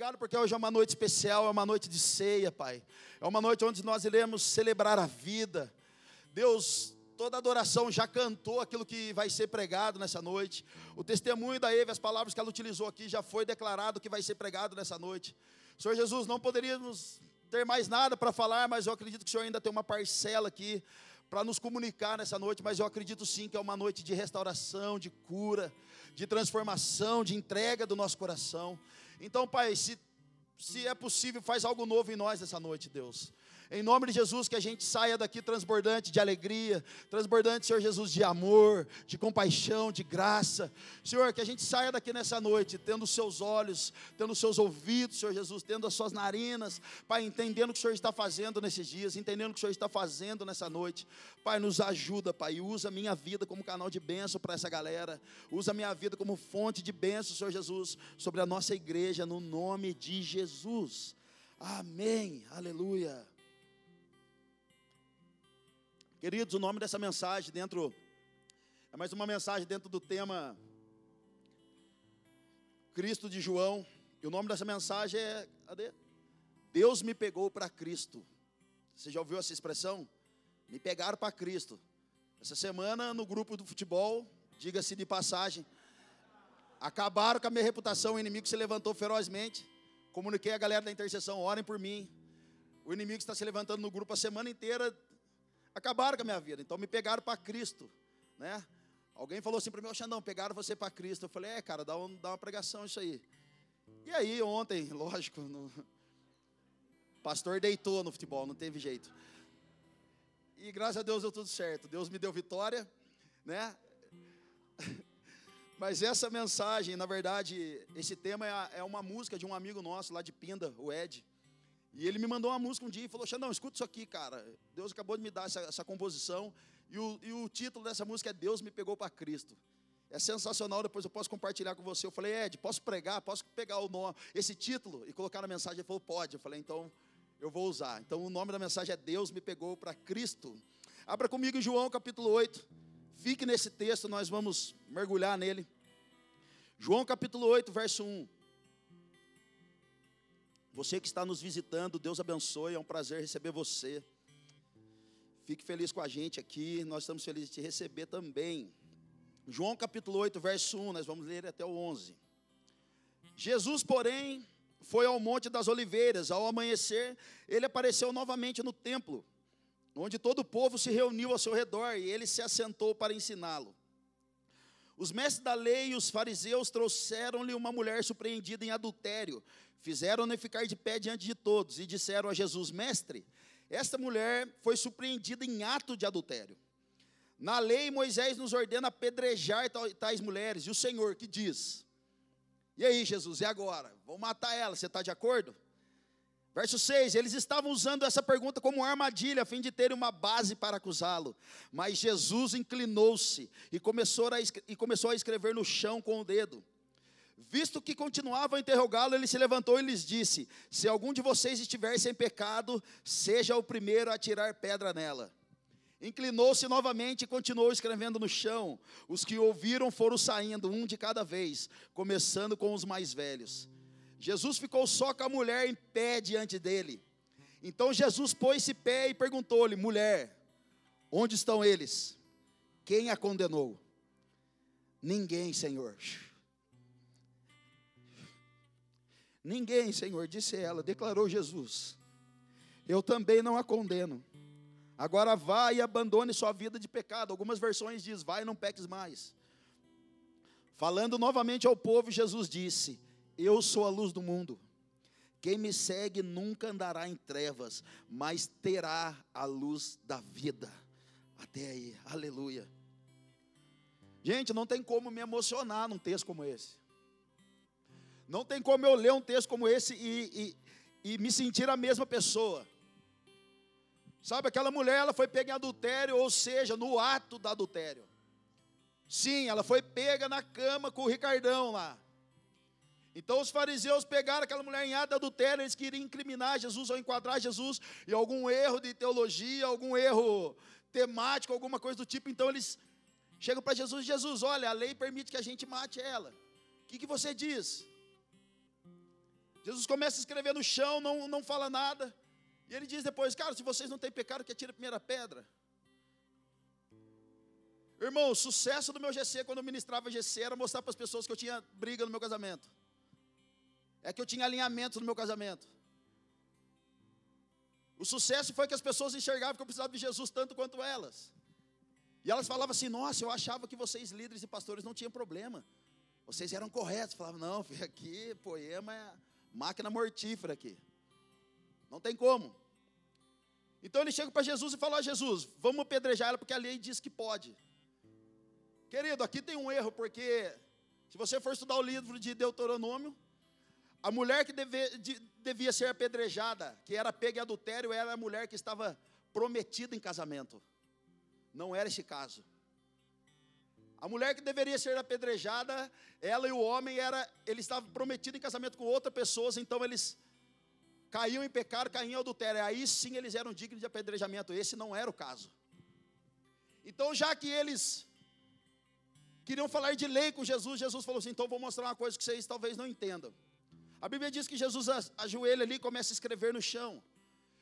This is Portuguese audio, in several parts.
Obrigado porque hoje é uma noite especial, é uma noite de ceia, Pai. É uma noite onde nós iremos celebrar a vida. Deus, toda adoração já cantou aquilo que vai ser pregado nessa noite. O testemunho da Eve, as palavras que ela utilizou aqui, já foi declarado que vai ser pregado nessa noite. Senhor Jesus, não poderíamos ter mais nada para falar, mas eu acredito que o Senhor ainda tem uma parcela aqui para nos comunicar nessa noite, mas eu acredito sim que é uma noite de restauração, de cura, de transformação, de entrega do nosso coração. Então, Pai, se, se é possível, faz algo novo em nós essa noite, Deus. Em nome de Jesus, que a gente saia daqui transbordante de alegria, transbordante, Senhor Jesus, de amor, de compaixão, de graça. Senhor, que a gente saia daqui nessa noite, tendo os seus olhos, tendo os seus ouvidos, Senhor Jesus, tendo as suas narinas, Pai, entendendo o que o Senhor está fazendo nesses dias, entendendo o que o Senhor está fazendo nessa noite. Pai, nos ajuda, Pai, usa minha vida como canal de bênção para essa galera. Usa minha vida como fonte de bênção, Senhor Jesus, sobre a nossa igreja, no nome de Jesus. Amém. Aleluia. Queridos, o nome dessa mensagem dentro é mais uma mensagem dentro do tema Cristo de João. E o nome dessa mensagem é cadê? Deus me pegou para Cristo. Você já ouviu essa expressão? Me pegaram para Cristo. Essa semana no grupo do futebol, diga-se de passagem, acabaram com a minha reputação, o inimigo se levantou ferozmente. Comuniquei a galera da intercessão, orem por mim. O inimigo está se levantando no grupo a semana inteira, acabaram com a minha vida. Então me pegaram para Cristo, né? Alguém falou assim para mim, Xandão, pegaram você para Cristo. Eu falei, é, cara, dá, um, dá uma pregação isso aí. E aí, ontem, lógico, no... o pastor deitou no futebol, não teve jeito. E graças a Deus deu tudo certo. Deus me deu vitória, né? Mas essa mensagem, na verdade, esse tema é, é uma música de um amigo nosso lá de Pinda, o Ed. E ele me mandou uma música um dia e falou: Xandão, escuta isso aqui, cara. Deus acabou de me dar essa, essa composição. E o, e o, título dessa música é Deus me pegou para Cristo. É sensacional, depois eu posso compartilhar com você. Eu falei, Ed, posso pregar? Posso pegar o nome, esse título e colocar na mensagem? Ele falou, pode. Eu falei, então eu vou usar. Então o nome da mensagem é Deus me pegou para Cristo. Abra comigo em João capítulo 8. Fique nesse texto, nós vamos mergulhar nele. João capítulo 8, verso 1. Você que está nos visitando, Deus abençoe, é um prazer receber você. Fique feliz com a gente aqui, nós estamos felizes de te receber também. João capítulo 8, verso 1, nós vamos ler até o 11. Jesus, porém, foi ao Monte das Oliveiras, ao amanhecer, ele apareceu novamente no templo, onde todo o povo se reuniu ao seu redor e ele se assentou para ensiná-lo. Os mestres da lei e os fariseus trouxeram-lhe uma mulher surpreendida em adultério, Fizeram-ne ficar de pé diante de todos e disseram a Jesus: Mestre, esta mulher foi surpreendida em ato de adultério. Na lei, Moisés nos ordena apedrejar tais mulheres, e o Senhor que diz: E aí, Jesus, e agora? Vamos matar ela, você está de acordo? Verso 6: Eles estavam usando essa pergunta como armadilha, a fim de terem uma base para acusá-lo. Mas Jesus inclinou-se e começou, a, e começou a escrever no chão com o dedo. Visto que continuavam a interrogá-lo, ele se levantou e lhes disse: Se algum de vocês estiver sem pecado, seja o primeiro a tirar pedra nela. Inclinou-se novamente e continuou escrevendo no chão. Os que ouviram foram saindo, um de cada vez, começando com os mais velhos. Jesus ficou só com a mulher em pé diante dele. Então Jesus pôs-se pé e perguntou-lhe: Mulher, onde estão eles? Quem a condenou? Ninguém, Senhor. Ninguém, Senhor, disse ela, declarou Jesus. Eu também não a condeno. Agora vá e abandone sua vida de pecado. Algumas versões diz: vai e não peques mais. Falando novamente ao povo, Jesus disse: Eu sou a luz do mundo. Quem me segue nunca andará em trevas, mas terá a luz da vida. Até aí, aleluia. Gente, não tem como me emocionar num texto como esse. Não tem como eu ler um texto como esse e, e, e me sentir a mesma pessoa. Sabe, aquela mulher, ela foi pega em adultério, ou seja, no ato do adultério. Sim, ela foi pega na cama com o Ricardão lá. Então os fariseus pegaram aquela mulher em ato adultério, eles queriam incriminar Jesus ou enquadrar Jesus em algum erro de teologia, algum erro temático, alguma coisa do tipo. Então eles chegam para Jesus: Jesus, olha, a lei permite que a gente mate ela. O que, que você diz? Jesus começa a escrever no chão, não, não fala nada. E ele diz depois, cara, se vocês não têm pecado, que atira a primeira pedra. Irmão, o sucesso do meu GC quando eu ministrava GC era mostrar para as pessoas que eu tinha briga no meu casamento. É que eu tinha alinhamento no meu casamento. O sucesso foi que as pessoas enxergavam que eu precisava de Jesus tanto quanto elas. E elas falavam assim: Nossa, eu achava que vocês, líderes e pastores, não tinham problema. Vocês eram corretos. Falavam: Não, aqui, poema é máquina mortífera aqui. Não tem como. Então ele chega para Jesus e fala: oh, Jesus, vamos apedrejar ela porque a lei diz que pode. Querido, aqui tem um erro, porque se você for estudar o livro de Deuteronômio, a mulher que deve, de, devia ser apedrejada, que era pega em adultério, era a mulher que estava prometida em casamento. Não era esse caso. A mulher que deveria ser apedrejada, ela e o homem era, eles estavam prometidos em casamento com outra pessoa, então eles caíam em pecado, caíam em adultério. Aí sim eles eram dignos de apedrejamento. Esse não era o caso. Então, já que eles queriam falar de lei com Jesus, Jesus falou assim: então vou mostrar uma coisa que vocês talvez não entendam. A Bíblia diz que Jesus ajoelha ali e começa a escrever no chão.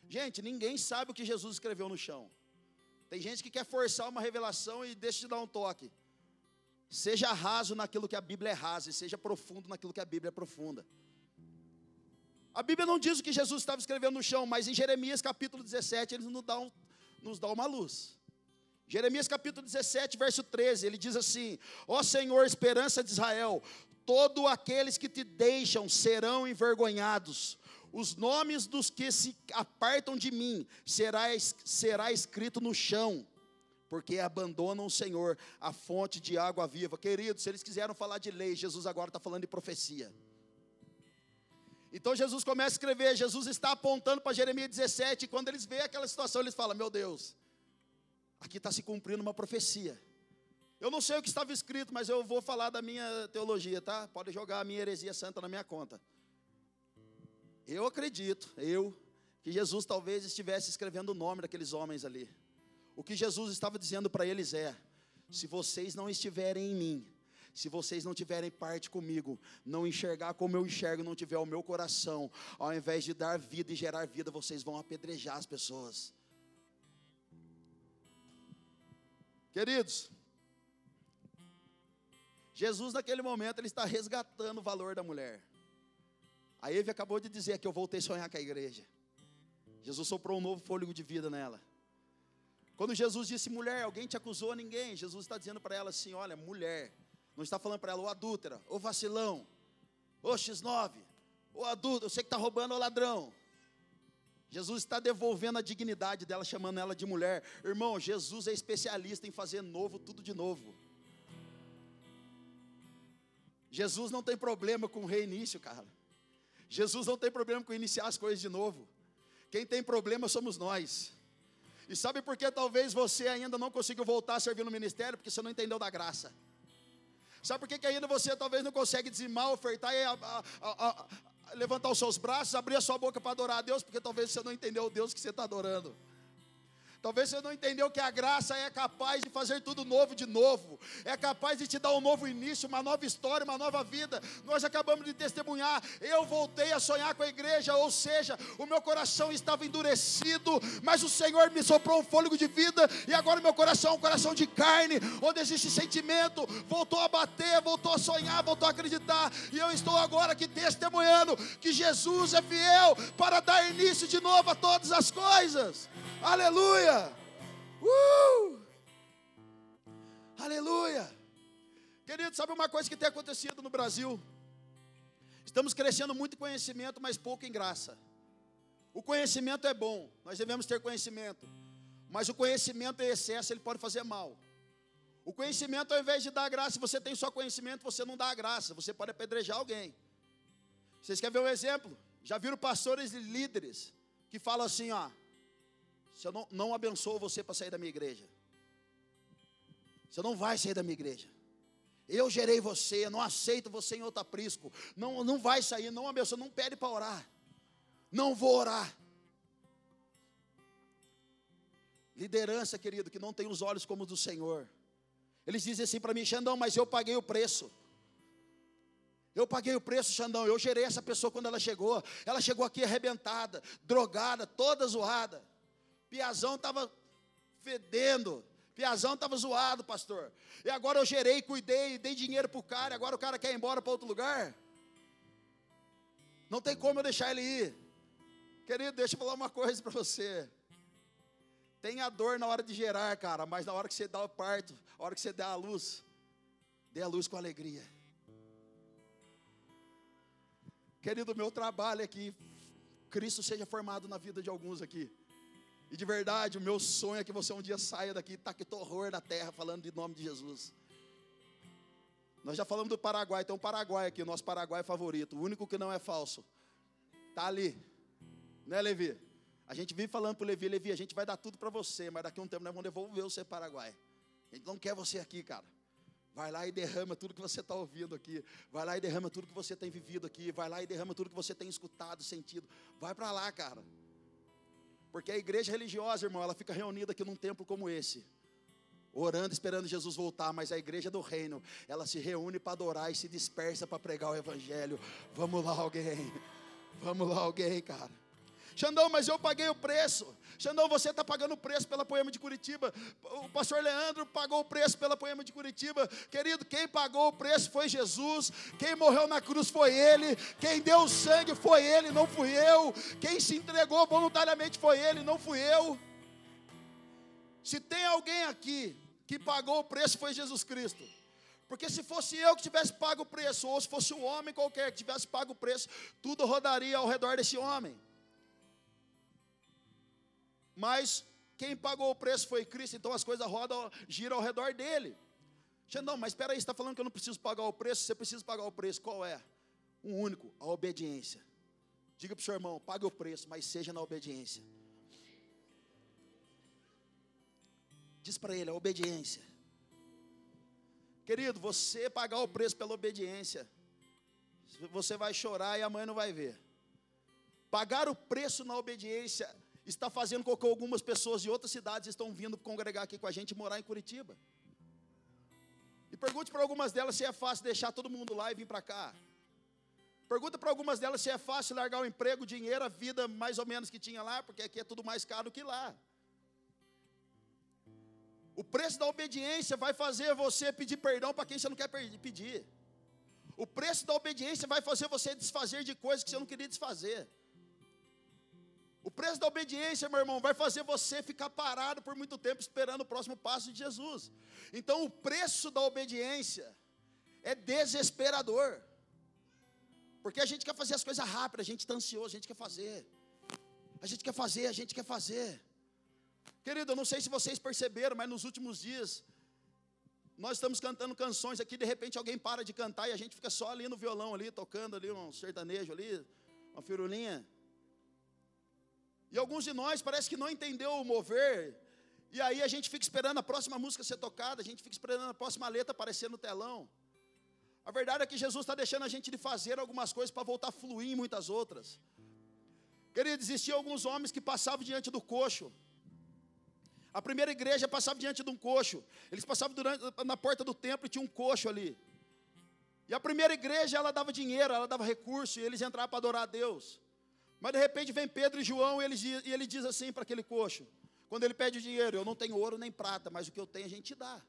Gente, ninguém sabe o que Jesus escreveu no chão. Tem gente que quer forçar uma revelação e deixa de dar um toque. Seja raso naquilo que a Bíblia é rasa e seja profundo naquilo que a Bíblia é profunda. A Bíblia não diz o que Jesus estava escrevendo no chão, mas em Jeremias capítulo 17 ele nos dá, um, nos dá uma luz. Jeremias capítulo 17, verso 13, ele diz assim: Ó Senhor, esperança de Israel, todos aqueles que te deixam serão envergonhados. Os nomes dos que se apartam de mim será, será escrito no chão, porque abandonam o Senhor, a fonte de água viva. Queridos, se eles quiseram falar de lei, Jesus agora está falando de profecia. Então Jesus começa a escrever, Jesus está apontando para Jeremias 17, e quando eles veem aquela situação, eles falam: Meu Deus, aqui está se cumprindo uma profecia. Eu não sei o que estava escrito, mas eu vou falar da minha teologia, tá? Pode jogar a minha heresia santa na minha conta. Eu acredito, eu, que Jesus talvez estivesse escrevendo o nome daqueles homens ali. O que Jesus estava dizendo para eles é: se vocês não estiverem em mim, se vocês não tiverem parte comigo, não enxergar como eu enxergo, não tiver o meu coração, ao invés de dar vida e gerar vida, vocês vão apedrejar as pessoas. Queridos, Jesus, naquele momento, ele está resgatando o valor da mulher. A Eve acabou de dizer que eu voltei a sonhar com a igreja. Jesus soprou um novo fôlego de vida nela. Quando Jesus disse mulher, alguém te acusou? Ninguém. Jesus está dizendo para ela assim: olha, mulher. Não está falando para ela, ô adúltera, ô vacilão, ô X9, ô adulto, você que está roubando, ô ladrão. Jesus está devolvendo a dignidade dela, chamando ela de mulher. Irmão, Jesus é especialista em fazer novo tudo de novo. Jesus não tem problema com reinício, cara. Jesus não tem problema com iniciar as coisas de novo. Quem tem problema somos nós. E sabe por que talvez você ainda não conseguiu voltar a servir no ministério? Porque você não entendeu da graça. Sabe por que, que ainda você talvez não consegue dizimar, ofertar e a, a, a, levantar os seus braços, abrir a sua boca para adorar a Deus? Porque talvez você não entendeu o Deus que você está adorando. Talvez você não entendeu que a graça é capaz de fazer tudo novo de novo, é capaz de te dar um novo início, uma nova história, uma nova vida. Nós acabamos de testemunhar. Eu voltei a sonhar com a igreja, ou seja, o meu coração estava endurecido, mas o Senhor me soprou um fôlego de vida, e agora meu coração é um coração de carne, onde existe sentimento, voltou a bater, voltou a sonhar, voltou a acreditar, e eu estou agora aqui testemunhando que Jesus é fiel para dar início de novo a todas as coisas. Aleluia! Uh! Aleluia! Querido, sabe uma coisa que tem acontecido no Brasil? Estamos crescendo muito em conhecimento, mas pouco em graça. O conhecimento é bom, nós devemos ter conhecimento. Mas o conhecimento em excesso, ele pode fazer mal. O conhecimento, ao invés de dar graça, se você tem só conhecimento, você não dá graça, você pode apedrejar alguém. Vocês querem ver um exemplo? Já viram pastores e líderes que falam assim, ó, se eu não, não abençoo você para sair da minha igreja. Você não vai sair da minha igreja. Eu gerei você, não aceito você em outro aprisco. Não, não vai sair, não abençoa, não pede para orar. Não vou orar. Liderança, querido, que não tem os olhos como os do Senhor. Eles dizem assim para mim, Xandão, mas eu paguei o preço. Eu paguei o preço, Xandão. Eu gerei essa pessoa quando ela chegou. Ela chegou aqui arrebentada, drogada, toda zoada. Piazão estava fedendo. Piazão estava zoado, pastor. E agora eu gerei, cuidei, dei dinheiro para o cara. Agora o cara quer ir embora para outro lugar. Não tem como eu deixar ele ir. Querido, deixa eu falar uma coisa para você. Tenha dor na hora de gerar, cara, mas na hora que você dá o parto, na hora que você dá a luz, dê a luz com alegria. Querido, meu trabalho é que Cristo seja formado na vida de alguns aqui. E de verdade, o meu sonho é que você um dia saia daqui, taque horror da terra, falando de nome de Jesus. Nós já falamos do Paraguai, tem um Paraguai aqui, o nosso Paraguai favorito, o único que não é falso. Está ali, né, Levi? A gente vive falando para o Levi, Levi, a gente vai dar tudo para você, mas daqui a um tempo nós vamos devolver você para Paraguai. A gente não quer você aqui, cara. Vai lá e derrama tudo que você está ouvindo aqui. Vai lá e derrama tudo que você tem vivido aqui. Vai lá e derrama tudo que você tem escutado, sentido. Vai para lá, cara. Porque a igreja religiosa, irmão, ela fica reunida aqui num templo como esse. Orando, esperando Jesus voltar, mas a igreja do reino, ela se reúne para adorar e se dispersa para pregar o evangelho. Vamos lá, alguém. Vamos lá, alguém, cara. Xandão, mas eu paguei o preço. Xandão, você está pagando o preço pela Poema de Curitiba. O pastor Leandro pagou o preço pela Poema de Curitiba. Querido, quem pagou o preço foi Jesus. Quem morreu na cruz foi Ele. Quem deu o sangue foi Ele, não fui eu. Quem se entregou voluntariamente foi Ele, não fui eu. Se tem alguém aqui que pagou o preço, foi Jesus Cristo. Porque se fosse eu que tivesse pago o preço, ou se fosse um homem qualquer que tivesse pago o preço, tudo rodaria ao redor desse homem. Mas quem pagou o preço foi Cristo, então as coisas rodam, giram ao redor dele. Não, mas espera aí, você está falando que eu não preciso pagar o preço? Você precisa pagar o preço, qual é? Um único, a obediência. Diga para o seu irmão, pague o preço, mas seja na obediência. Diz para ele, a obediência. Querido, você pagar o preço pela obediência, você vai chorar e a mãe não vai ver. Pagar o preço na obediência está fazendo com que algumas pessoas de outras cidades estão vindo congregar aqui com a gente e morar em Curitiba. E pergunte para algumas delas se é fácil deixar todo mundo lá e vir para cá. Pergunta para algumas delas se é fácil largar o emprego, o dinheiro, a vida mais ou menos que tinha lá, porque aqui é tudo mais caro que lá. O preço da obediência vai fazer você pedir perdão para quem você não quer pedir. O preço da obediência vai fazer você desfazer de coisas que você não queria desfazer. O preço da obediência, meu irmão, vai fazer você ficar parado por muito tempo esperando o próximo passo de Jesus. Então, o preço da obediência é desesperador. Porque a gente quer fazer as coisas rápidas, a gente está ansioso, a gente quer fazer. A gente quer fazer, a gente quer fazer. Querido, eu não sei se vocês perceberam, mas nos últimos dias, nós estamos cantando canções aqui, de repente alguém para de cantar e a gente fica só ali no violão, ali, tocando ali um sertanejo ali, uma firulinha. E alguns de nós parece que não entendeu o mover. E aí a gente fica esperando a próxima música ser tocada, a gente fica esperando a próxima letra aparecer no telão. A verdade é que Jesus está deixando a gente de fazer algumas coisas para voltar a fluir em muitas outras. Querido, existiam alguns homens que passavam diante do coxo. A primeira igreja passava diante de um coxo. Eles passavam durante, na porta do templo e tinha um coxo ali. E a primeira igreja, ela dava dinheiro, ela dava recurso, e eles entravam para adorar a Deus. Mas de repente vem Pedro e João e ele, e ele diz assim para aquele coxo: quando ele pede dinheiro, eu não tenho ouro nem prata, mas o que eu tenho a gente dá.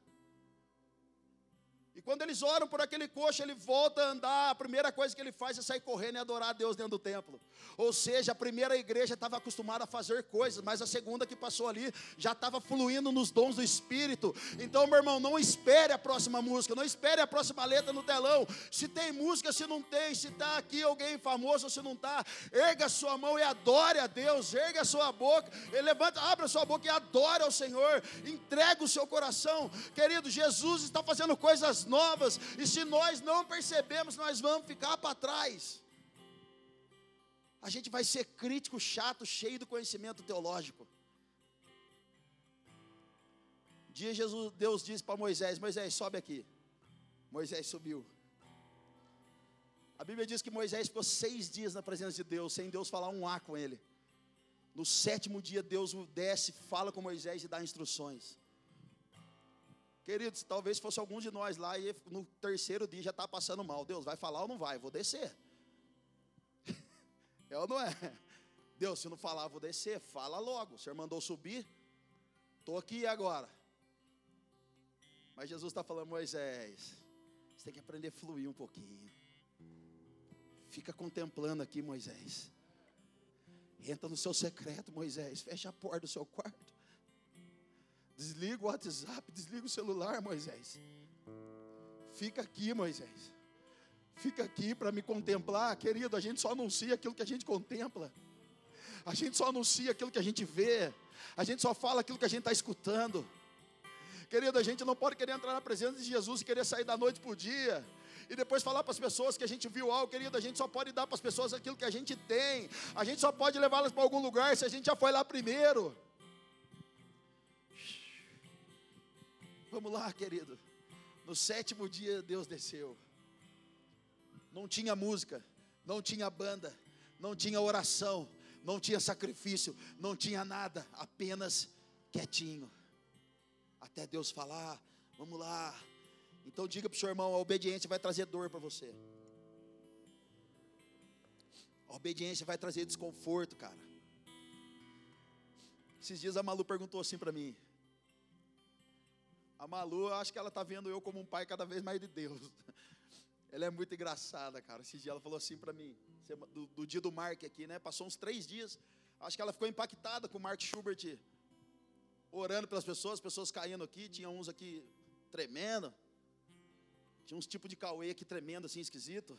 E quando eles oram por aquele coxo, ele volta a andar, a primeira coisa que ele faz é sair correndo e adorar a Deus dentro do templo. Ou seja, a primeira igreja estava acostumada a fazer coisas, mas a segunda que passou ali já estava fluindo nos dons do Espírito. Então, meu irmão, não espere a próxima música, não espere a próxima letra no telão. Se tem música, se não tem, se está aqui alguém famoso ou se não está, erga sua mão e adore a Deus, erga sua boca, levanta, abra sua boca e adore ao Senhor, entrega o seu coração. Querido, Jesus está fazendo coisas novas, e se nós não percebemos, nós vamos ficar para trás. A gente vai ser crítico, chato, cheio do conhecimento teológico. Um dia Jesus, Deus disse para Moisés: Moisés, sobe aqui. Moisés subiu. A Bíblia diz que Moisés ficou seis dias na presença de Deus, sem Deus falar um A com ele. No sétimo dia, Deus desce, fala com Moisés e dá instruções. Queridos, talvez fosse algum de nós lá e no terceiro dia já está passando mal. Deus, vai falar ou não vai? Vou descer. É ou não é? Deus, se não falar, vou descer. Fala logo. O Senhor mandou subir. Estou aqui agora. Mas Jesus está falando, Moisés, você tem que aprender a fluir um pouquinho. Fica contemplando aqui, Moisés. Entra no seu secreto, Moisés. Fecha a porta do seu quarto. Desliga o WhatsApp, desliga o celular, Moisés. Fica aqui, Moisés. Fica aqui para me contemplar, querido. A gente só anuncia aquilo que a gente contempla. A gente só anuncia aquilo que a gente vê. A gente só fala aquilo que a gente está escutando. Querido, a gente não pode querer entrar na presença de Jesus e querer sair da noite para o dia e depois falar para as pessoas que a gente viu algo, querido, a gente só pode dar para as pessoas aquilo que a gente tem. A gente só pode levá-las para algum lugar se a gente já foi lá primeiro. Vamos lá, querido. No sétimo dia Deus desceu. Não tinha música, não tinha banda, não tinha oração, não tinha sacrifício, não tinha nada, apenas quietinho. Até Deus falar, vamos lá, então diga para o seu irmão: a obediência vai trazer dor para você. A obediência vai trazer desconforto, cara. Esses dias a Malu perguntou assim para mim. A Malu, eu acho que ela está vendo eu como um pai cada vez mais de Deus. Ela é muito engraçada, cara. Esses dias ela falou assim para mim, do, do, dia do Mark aqui, né? Passou uns três dias. Acho que ela ficou impactada com o Mark Schubert orando pelas pessoas, pessoas caindo aqui. Tinha uns aqui tremendo. Tinha uns tipos de cauê aqui tremendo, assim, esquisito.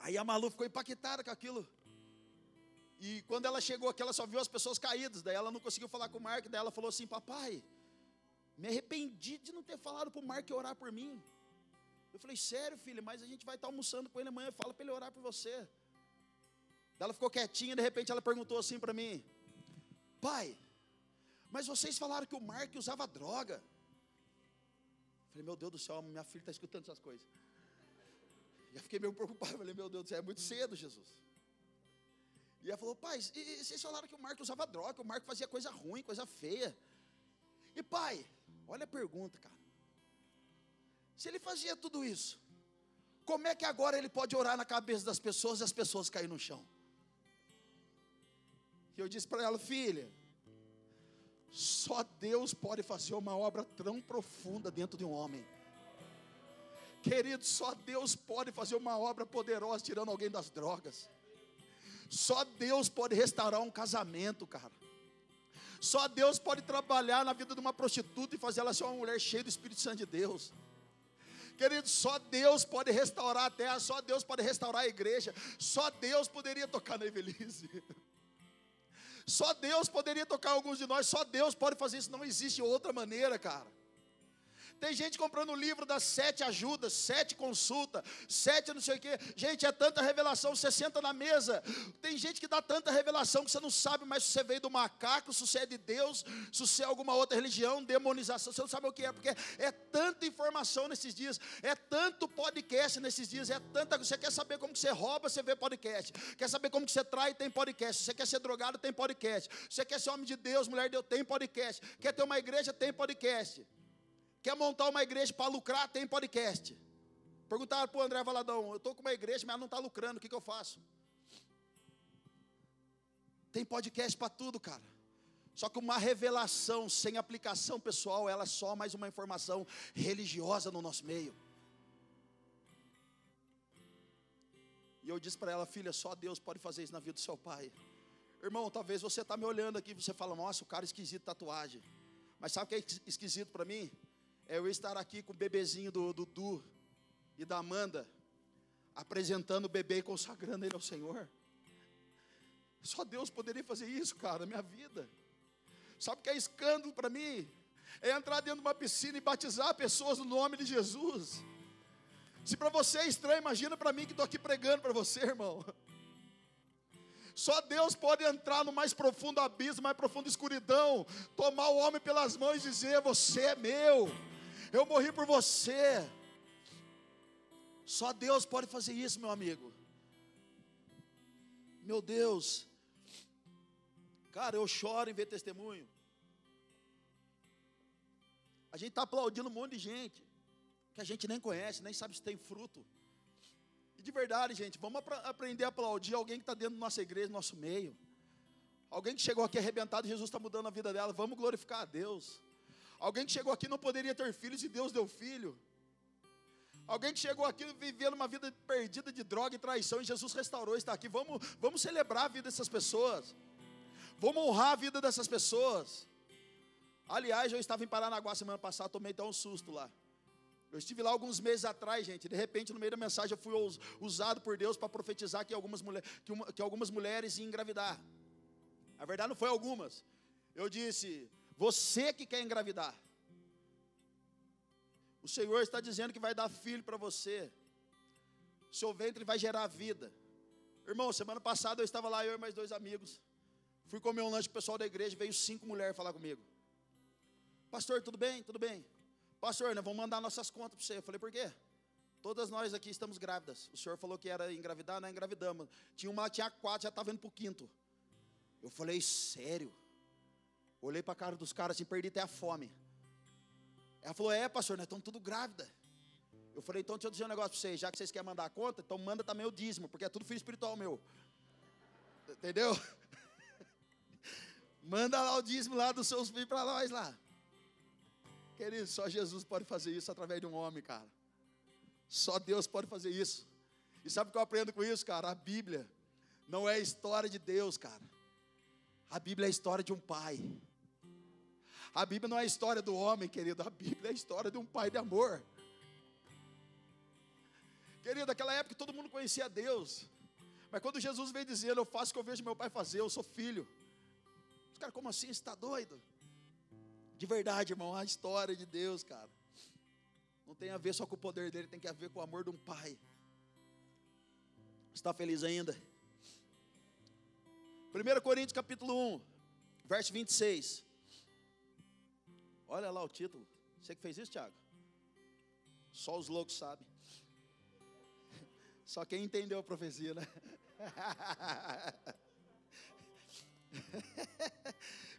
Aí a Malu ficou impactada com aquilo. E quando ela chegou aqui, ela só viu as pessoas caídas. Daí ela não conseguiu falar com o Mark. Daí ela falou assim: Papai, me arrependi de não ter falado para o Mark orar por mim. Eu falei: Sério, filha, mas a gente vai estar almoçando com ele amanhã. Fala para ele orar por você. Ela ficou quietinha. De repente ela perguntou assim para mim: Pai, mas vocês falaram que o Mark usava droga. Falei, meu Deus do céu, minha filha está escutando essas coisas. Já fiquei meio preocupado. Falei, meu Deus do céu, é muito cedo, Jesus. E ela falou, pai, e, e vocês falaram que o Marco usava droga, o Marco fazia coisa ruim, coisa feia. E pai, olha a pergunta, cara. Se ele fazia tudo isso, como é que agora ele pode orar na cabeça das pessoas e as pessoas caírem no chão? E eu disse para ela, filha, só Deus pode fazer uma obra tão profunda dentro de um homem. Querido, só Deus pode fazer uma obra poderosa tirando alguém das drogas. Só Deus pode restaurar um casamento, cara. Só Deus pode trabalhar na vida de uma prostituta e fazer ela ser uma mulher cheia do Espírito Santo de Deus. Querido, só Deus pode restaurar a terra, só Deus pode restaurar a igreja, só Deus poderia tocar na velhice. Só Deus poderia tocar alguns de nós, só Deus pode fazer isso, não existe outra maneira, cara. Tem gente comprando o livro das sete ajudas, sete consulta, sete não sei o quê. Gente, é tanta revelação, você senta na mesa. Tem gente que dá tanta revelação que você não sabe mais se você veio do macaco, se você é de Deus, se você é alguma outra religião, demonização, você não sabe o que é, porque é tanta informação nesses dias, é tanto podcast nesses dias, é tanta. Você quer saber como que você rouba, você vê podcast. Quer saber como que você trai, tem podcast. Você quer ser drogado, tem podcast. Você quer ser homem de Deus, mulher de Deus, tem podcast. Quer ter uma igreja, tem podcast. Quer montar uma igreja para lucrar? Tem podcast. Perguntaram para o André Valadão: Eu estou com uma igreja, mas ela não está lucrando, o que, que eu faço? Tem podcast para tudo, cara. Só que uma revelação sem aplicação pessoal, ela é só mais uma informação religiosa no nosso meio. E eu disse para ela, filha, só Deus pode fazer isso na vida do seu pai. Irmão, talvez você está me olhando aqui você fala, nossa, o cara é esquisito tatuagem. Mas sabe o que é esquisito para mim? É eu estar aqui com o bebezinho do Dudu e da Amanda, apresentando o bebê e consagrando ele ao Senhor. Só Deus poderia fazer isso, cara, minha vida. Sabe o que é escândalo para mim? É entrar dentro de uma piscina e batizar pessoas no nome de Jesus. Se para você é estranho, imagina para mim que estou aqui pregando para você, irmão. Só Deus pode entrar no mais profundo abismo, mais profunda escuridão, tomar o homem pelas mãos e dizer: Você é meu eu morri por você. Só Deus pode fazer isso, meu amigo. Meu Deus. Cara, eu choro em ver testemunho. A gente está aplaudindo um monte de gente que a gente nem conhece, nem sabe se tem fruto. E de verdade, gente, vamos aprender a aplaudir alguém que está dentro da nossa igreja, do nosso meio. Alguém que chegou aqui arrebentado, Jesus está mudando a vida dela, vamos glorificar a Deus. Alguém que chegou aqui não poderia ter filhos e Deus deu filho. Alguém que chegou aqui vivendo uma vida perdida de droga e traição e Jesus restaurou, está aqui. Vamos, vamos celebrar a vida dessas pessoas. Vamos honrar a vida dessas pessoas. Aliás, eu estava em Paranaguá semana passada, tomei até um susto lá. Eu estive lá alguns meses atrás, gente. De repente, no meio da mensagem, eu fui usado por Deus para profetizar que algumas, mulher, que, uma, que algumas mulheres iam engravidar. Na verdade, não foi algumas. Eu disse: Você que quer engravidar. O Senhor está dizendo que vai dar filho para você. Seu ventre vai gerar vida. Irmão, semana passada eu estava lá, eu e mais dois amigos. Fui comer um lanche com o pessoal da igreja, veio cinco mulheres falar comigo. Pastor, tudo bem? Tudo bem. Pastor, nós vamos mandar nossas contas para você. Eu falei, por quê? Todas nós aqui estamos grávidas. O senhor falou que era engravidar, não engravidamos. Tinha uma, tinha quatro, já estava indo para o quinto. Eu falei, sério? Olhei para a cara dos caras assim, perdi até a fome. Ela falou, é, pastor, nós estamos tudo grávida. Eu falei, então deixa eu dizer um negócio para vocês, já que vocês querem mandar a conta, então manda também o dízimo, porque é tudo filho espiritual meu. Entendeu? manda lá o dízimo lá dos seus filhos para nós lá. Querido, só Jesus pode fazer isso através de um homem, cara. Só Deus pode fazer isso. E sabe o que eu aprendo com isso, cara? A Bíblia não é a história de Deus, cara. A Bíblia é a história de um pai. A Bíblia não é a história do homem, querido. A Bíblia é a história de um pai de amor. Querido, naquela época todo mundo conhecia Deus. Mas quando Jesus veio dizendo, eu faço o que eu vejo meu pai fazer, eu sou filho. Os caras, como assim? Você está doido? De verdade, irmão, a história de Deus, cara. Não tem a ver só com o poder dele, tem que a ver com o amor de um pai. Está feliz ainda? 1 Coríntios capítulo 1, verso 26. Olha lá o título. Você que fez isso, Tiago? Só os loucos sabem. Só quem entendeu a profecia, né?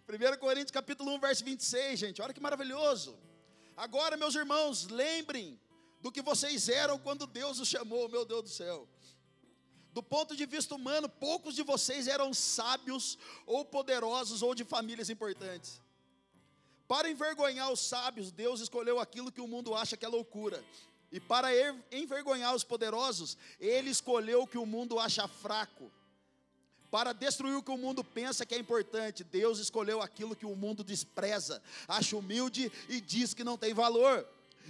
1 Coríntios capítulo 1, verso 26, gente, olha que maravilhoso. Agora, meus irmãos, lembrem do que vocês eram quando Deus os chamou, meu Deus do céu. Do ponto de vista humano, poucos de vocês eram sábios, ou poderosos, ou de famílias importantes. Para envergonhar os sábios, Deus escolheu aquilo que o mundo acha que é loucura. E para envergonhar os poderosos, Ele escolheu o que o mundo acha fraco para destruir o que o mundo pensa que é importante. Deus escolheu aquilo que o mundo despreza, acha humilde e diz que não tem valor.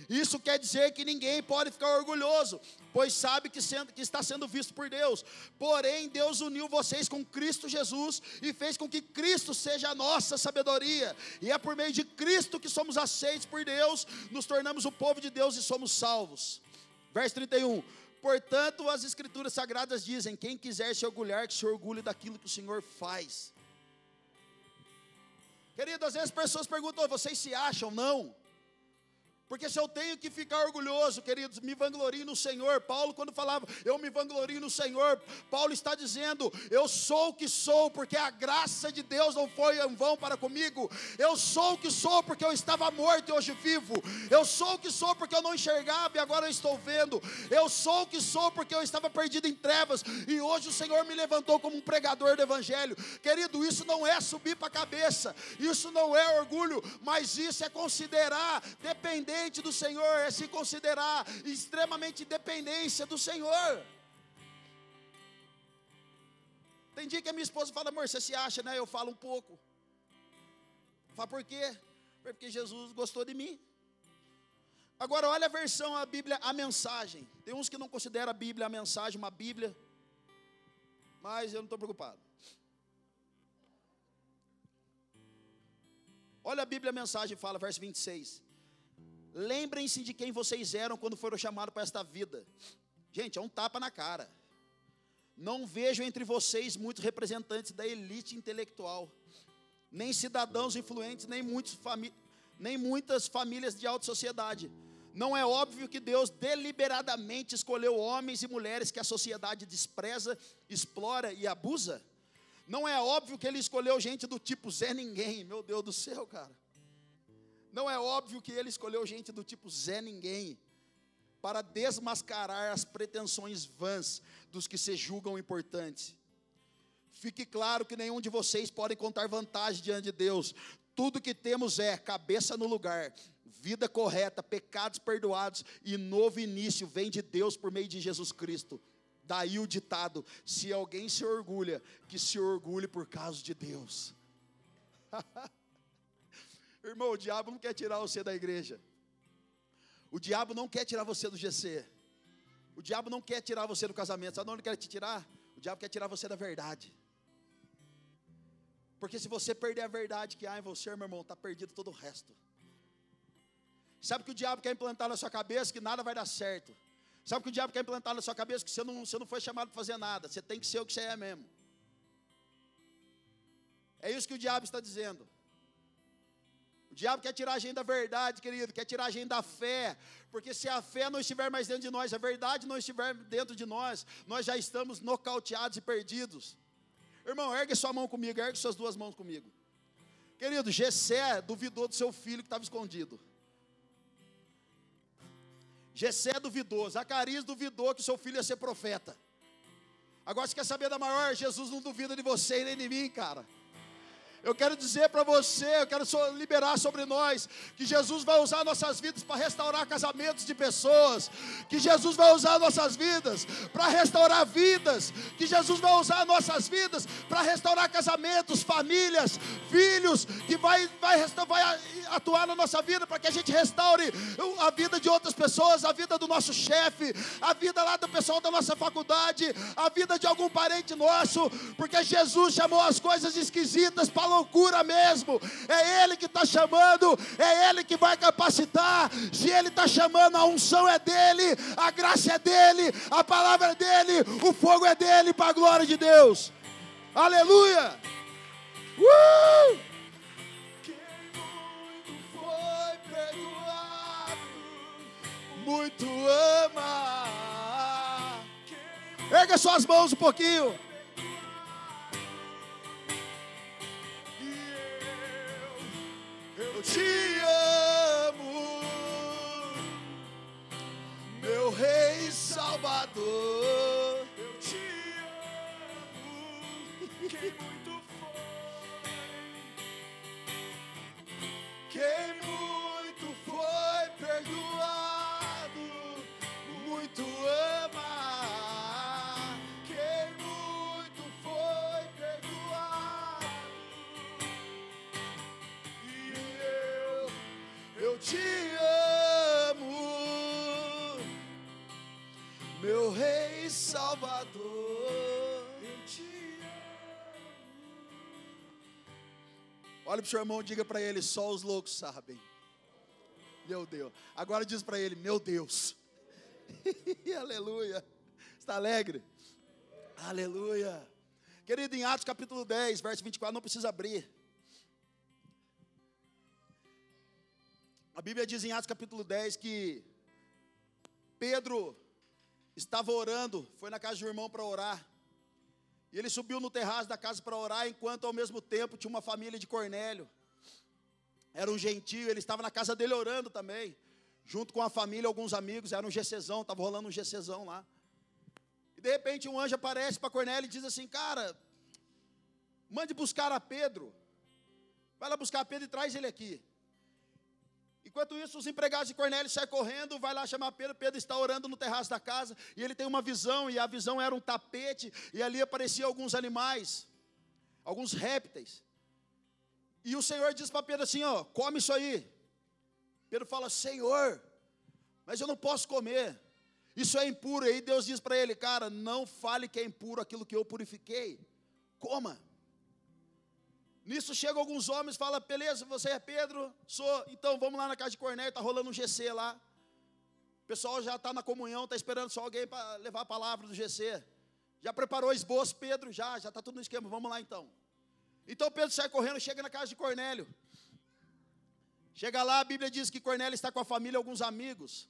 Isso quer dizer que ninguém pode ficar orgulhoso, pois sabe que, sendo, que, está sendo visto por Deus. Porém, Deus uniu vocês com Cristo Jesus e fez com que Cristo seja a nossa sabedoria. E é por meio de Cristo que somos aceitos por Deus, nos tornamos o povo de Deus e somos salvos. Verso 31. Portanto, as Escrituras Sagradas dizem: quem quiser se orgulhar, que se orgulhe daquilo que o Senhor faz. Querido, às vezes as pessoas perguntam: vocês se acham? Não. Porque se eu tenho que ficar orgulhoso, queridos, me vanglorie no Senhor. Paulo, quando falava, eu me vanglorio no Senhor, Paulo está dizendo, eu sou o que sou, porque a graça de Deus não foi em vão para comigo. Eu sou o que sou, porque eu estava morto e hoje vivo. Eu sou o que sou, porque eu não enxergava e agora eu estou vendo. Eu sou o que sou, porque eu estava perdido em trevas e hoje o Senhor me levantou como um pregador do Evangelho. Querido, isso não é subir para a cabeça, isso não é orgulho, mas isso é considerar dependente dependente do Senhor é se considerar extremamente dependência do Senhor. Tem dia que a minha esposa fala, amor, você se acha, né? Eu falo um pouco. Fala, por quê? Porque Jesus gostou de mim. Agora, olha a versão, a Bíblia, a mensagem. Tem uns que não consideram a Bíblia a mensagem, uma Bíblia. Mas eu não estou preocupado. Olha a Bíblia, a mensagem fala, verso 26. Lembrem-se de quem vocês eram quando foram chamados para esta vida. Gente, é um tapa na cara. Não vejo entre vocês muitos representantes da elite intelectual, nem cidadãos influentes, nem, nem muitas famílias de alta sociedade. Não é óbvio que Deus deliberadamente escolheu homens e mulheres que a sociedade despreza, explora e abusa? Não é óbvio que Ele escolheu gente do tipo Zé Ninguém, meu Deus do céu, cara. Não é óbvio que ele escolheu gente do tipo Zé Ninguém para desmascarar as pretensões vãs dos que se julgam importantes. Fique claro que nenhum de vocês pode contar vantagem diante de Deus. Tudo que temos é cabeça no lugar, vida correta, pecados perdoados e novo início vem de Deus por meio de Jesus Cristo. Daí o ditado: se alguém se orgulha, que se orgulhe por causa de Deus. Irmão, o diabo não quer tirar você da igreja. O diabo não quer tirar você do GC. O diabo não quer tirar você do casamento. Sabe onde ele quer te tirar? O diabo quer tirar você da verdade. Porque se você perder a verdade que há em você, meu irmão, está perdido todo o resto. Sabe que o diabo quer implantar na sua cabeça que nada vai dar certo. Sabe que o diabo quer implantar na sua cabeça que você não, você não foi chamado para fazer nada. Você tem que ser o que você é mesmo. É isso que o diabo está dizendo. O diabo quer tirar a gente da verdade, querido, quer tirar a gente da fé, porque se a fé não estiver mais dentro de nós, a verdade não estiver dentro de nós, nós já estamos nocauteados e perdidos. Irmão, ergue sua mão comigo, ergue suas duas mãos comigo. Querido, Gessé duvidou do seu filho que estava escondido. Gessé duvidou, Zacarias duvidou que seu filho ia ser profeta. Agora você quer saber da maior? Jesus não duvida de você e nem de mim, cara. Eu quero dizer para você, eu quero liberar sobre nós, que Jesus vai usar nossas vidas para restaurar casamentos de pessoas, que Jesus vai usar nossas vidas para restaurar vidas, que Jesus vai usar nossas vidas para restaurar casamentos, famílias, filhos, que vai, vai, vai atuar na nossa vida para que a gente restaure a vida de outras pessoas, a vida do nosso chefe, a vida lá do pessoal da nossa faculdade, a vida de algum parente nosso, porque Jesus chamou as coisas esquisitas para loucura mesmo. É Ele que está chamando, é Ele que vai capacitar. Se Ele está chamando, a unção é dele, a graça é dele, a palavra é dele, o fogo é dele, para a glória de Deus. Aleluia! Uh! muito ama. Erga suas mãos um pouquinho. Te amo, meu Rei Salvador. Eu te amo, quem muito foi, quem muito Salvador. Eu te amo. Olha para o seu irmão e diga para ele: só os loucos sabem. Meu Deus. Agora diz para ele: Meu Deus. Aleluia. Está alegre? Aleluia. Querido, em Atos capítulo 10, verso 24, não precisa abrir. A Bíblia diz em Atos capítulo 10 que Pedro estava orando, foi na casa de um irmão para orar. E ele subiu no terraço da casa para orar, enquanto ao mesmo tempo tinha uma família de Cornélio. Era um gentio, ele estava na casa dele orando também, junto com a família, alguns amigos, era um GCzão, estava rolando um GCzão lá. E de repente um anjo aparece para Cornélio e diz assim: Cara, mande buscar a Pedro. Vai lá buscar a Pedro e traz ele aqui. Enquanto isso, os empregados de Cornélio saem correndo, vai lá chamar Pedro. Pedro está orando no terraço da casa e ele tem uma visão, e a visão era um tapete, e ali apareciam alguns animais, alguns répteis. E o Senhor diz para Pedro assim: ó, come isso aí. Pedro fala: Senhor, mas eu não posso comer. Isso é impuro. E aí Deus diz para ele: Cara, não fale que é impuro aquilo que eu purifiquei. Coma. Nisso chegam alguns homens, fala, beleza, você é Pedro? Sou. Então vamos lá na casa de Cornélio, está rolando um GC lá. O pessoal já está na comunhão, está esperando só alguém para levar a palavra do GC. Já preparou o esboço, Pedro? Já, já está tudo no esquema, vamos lá então. Então Pedro sai correndo, chega na casa de Cornélio. Chega lá, a Bíblia diz que Cornélio está com a família e alguns amigos.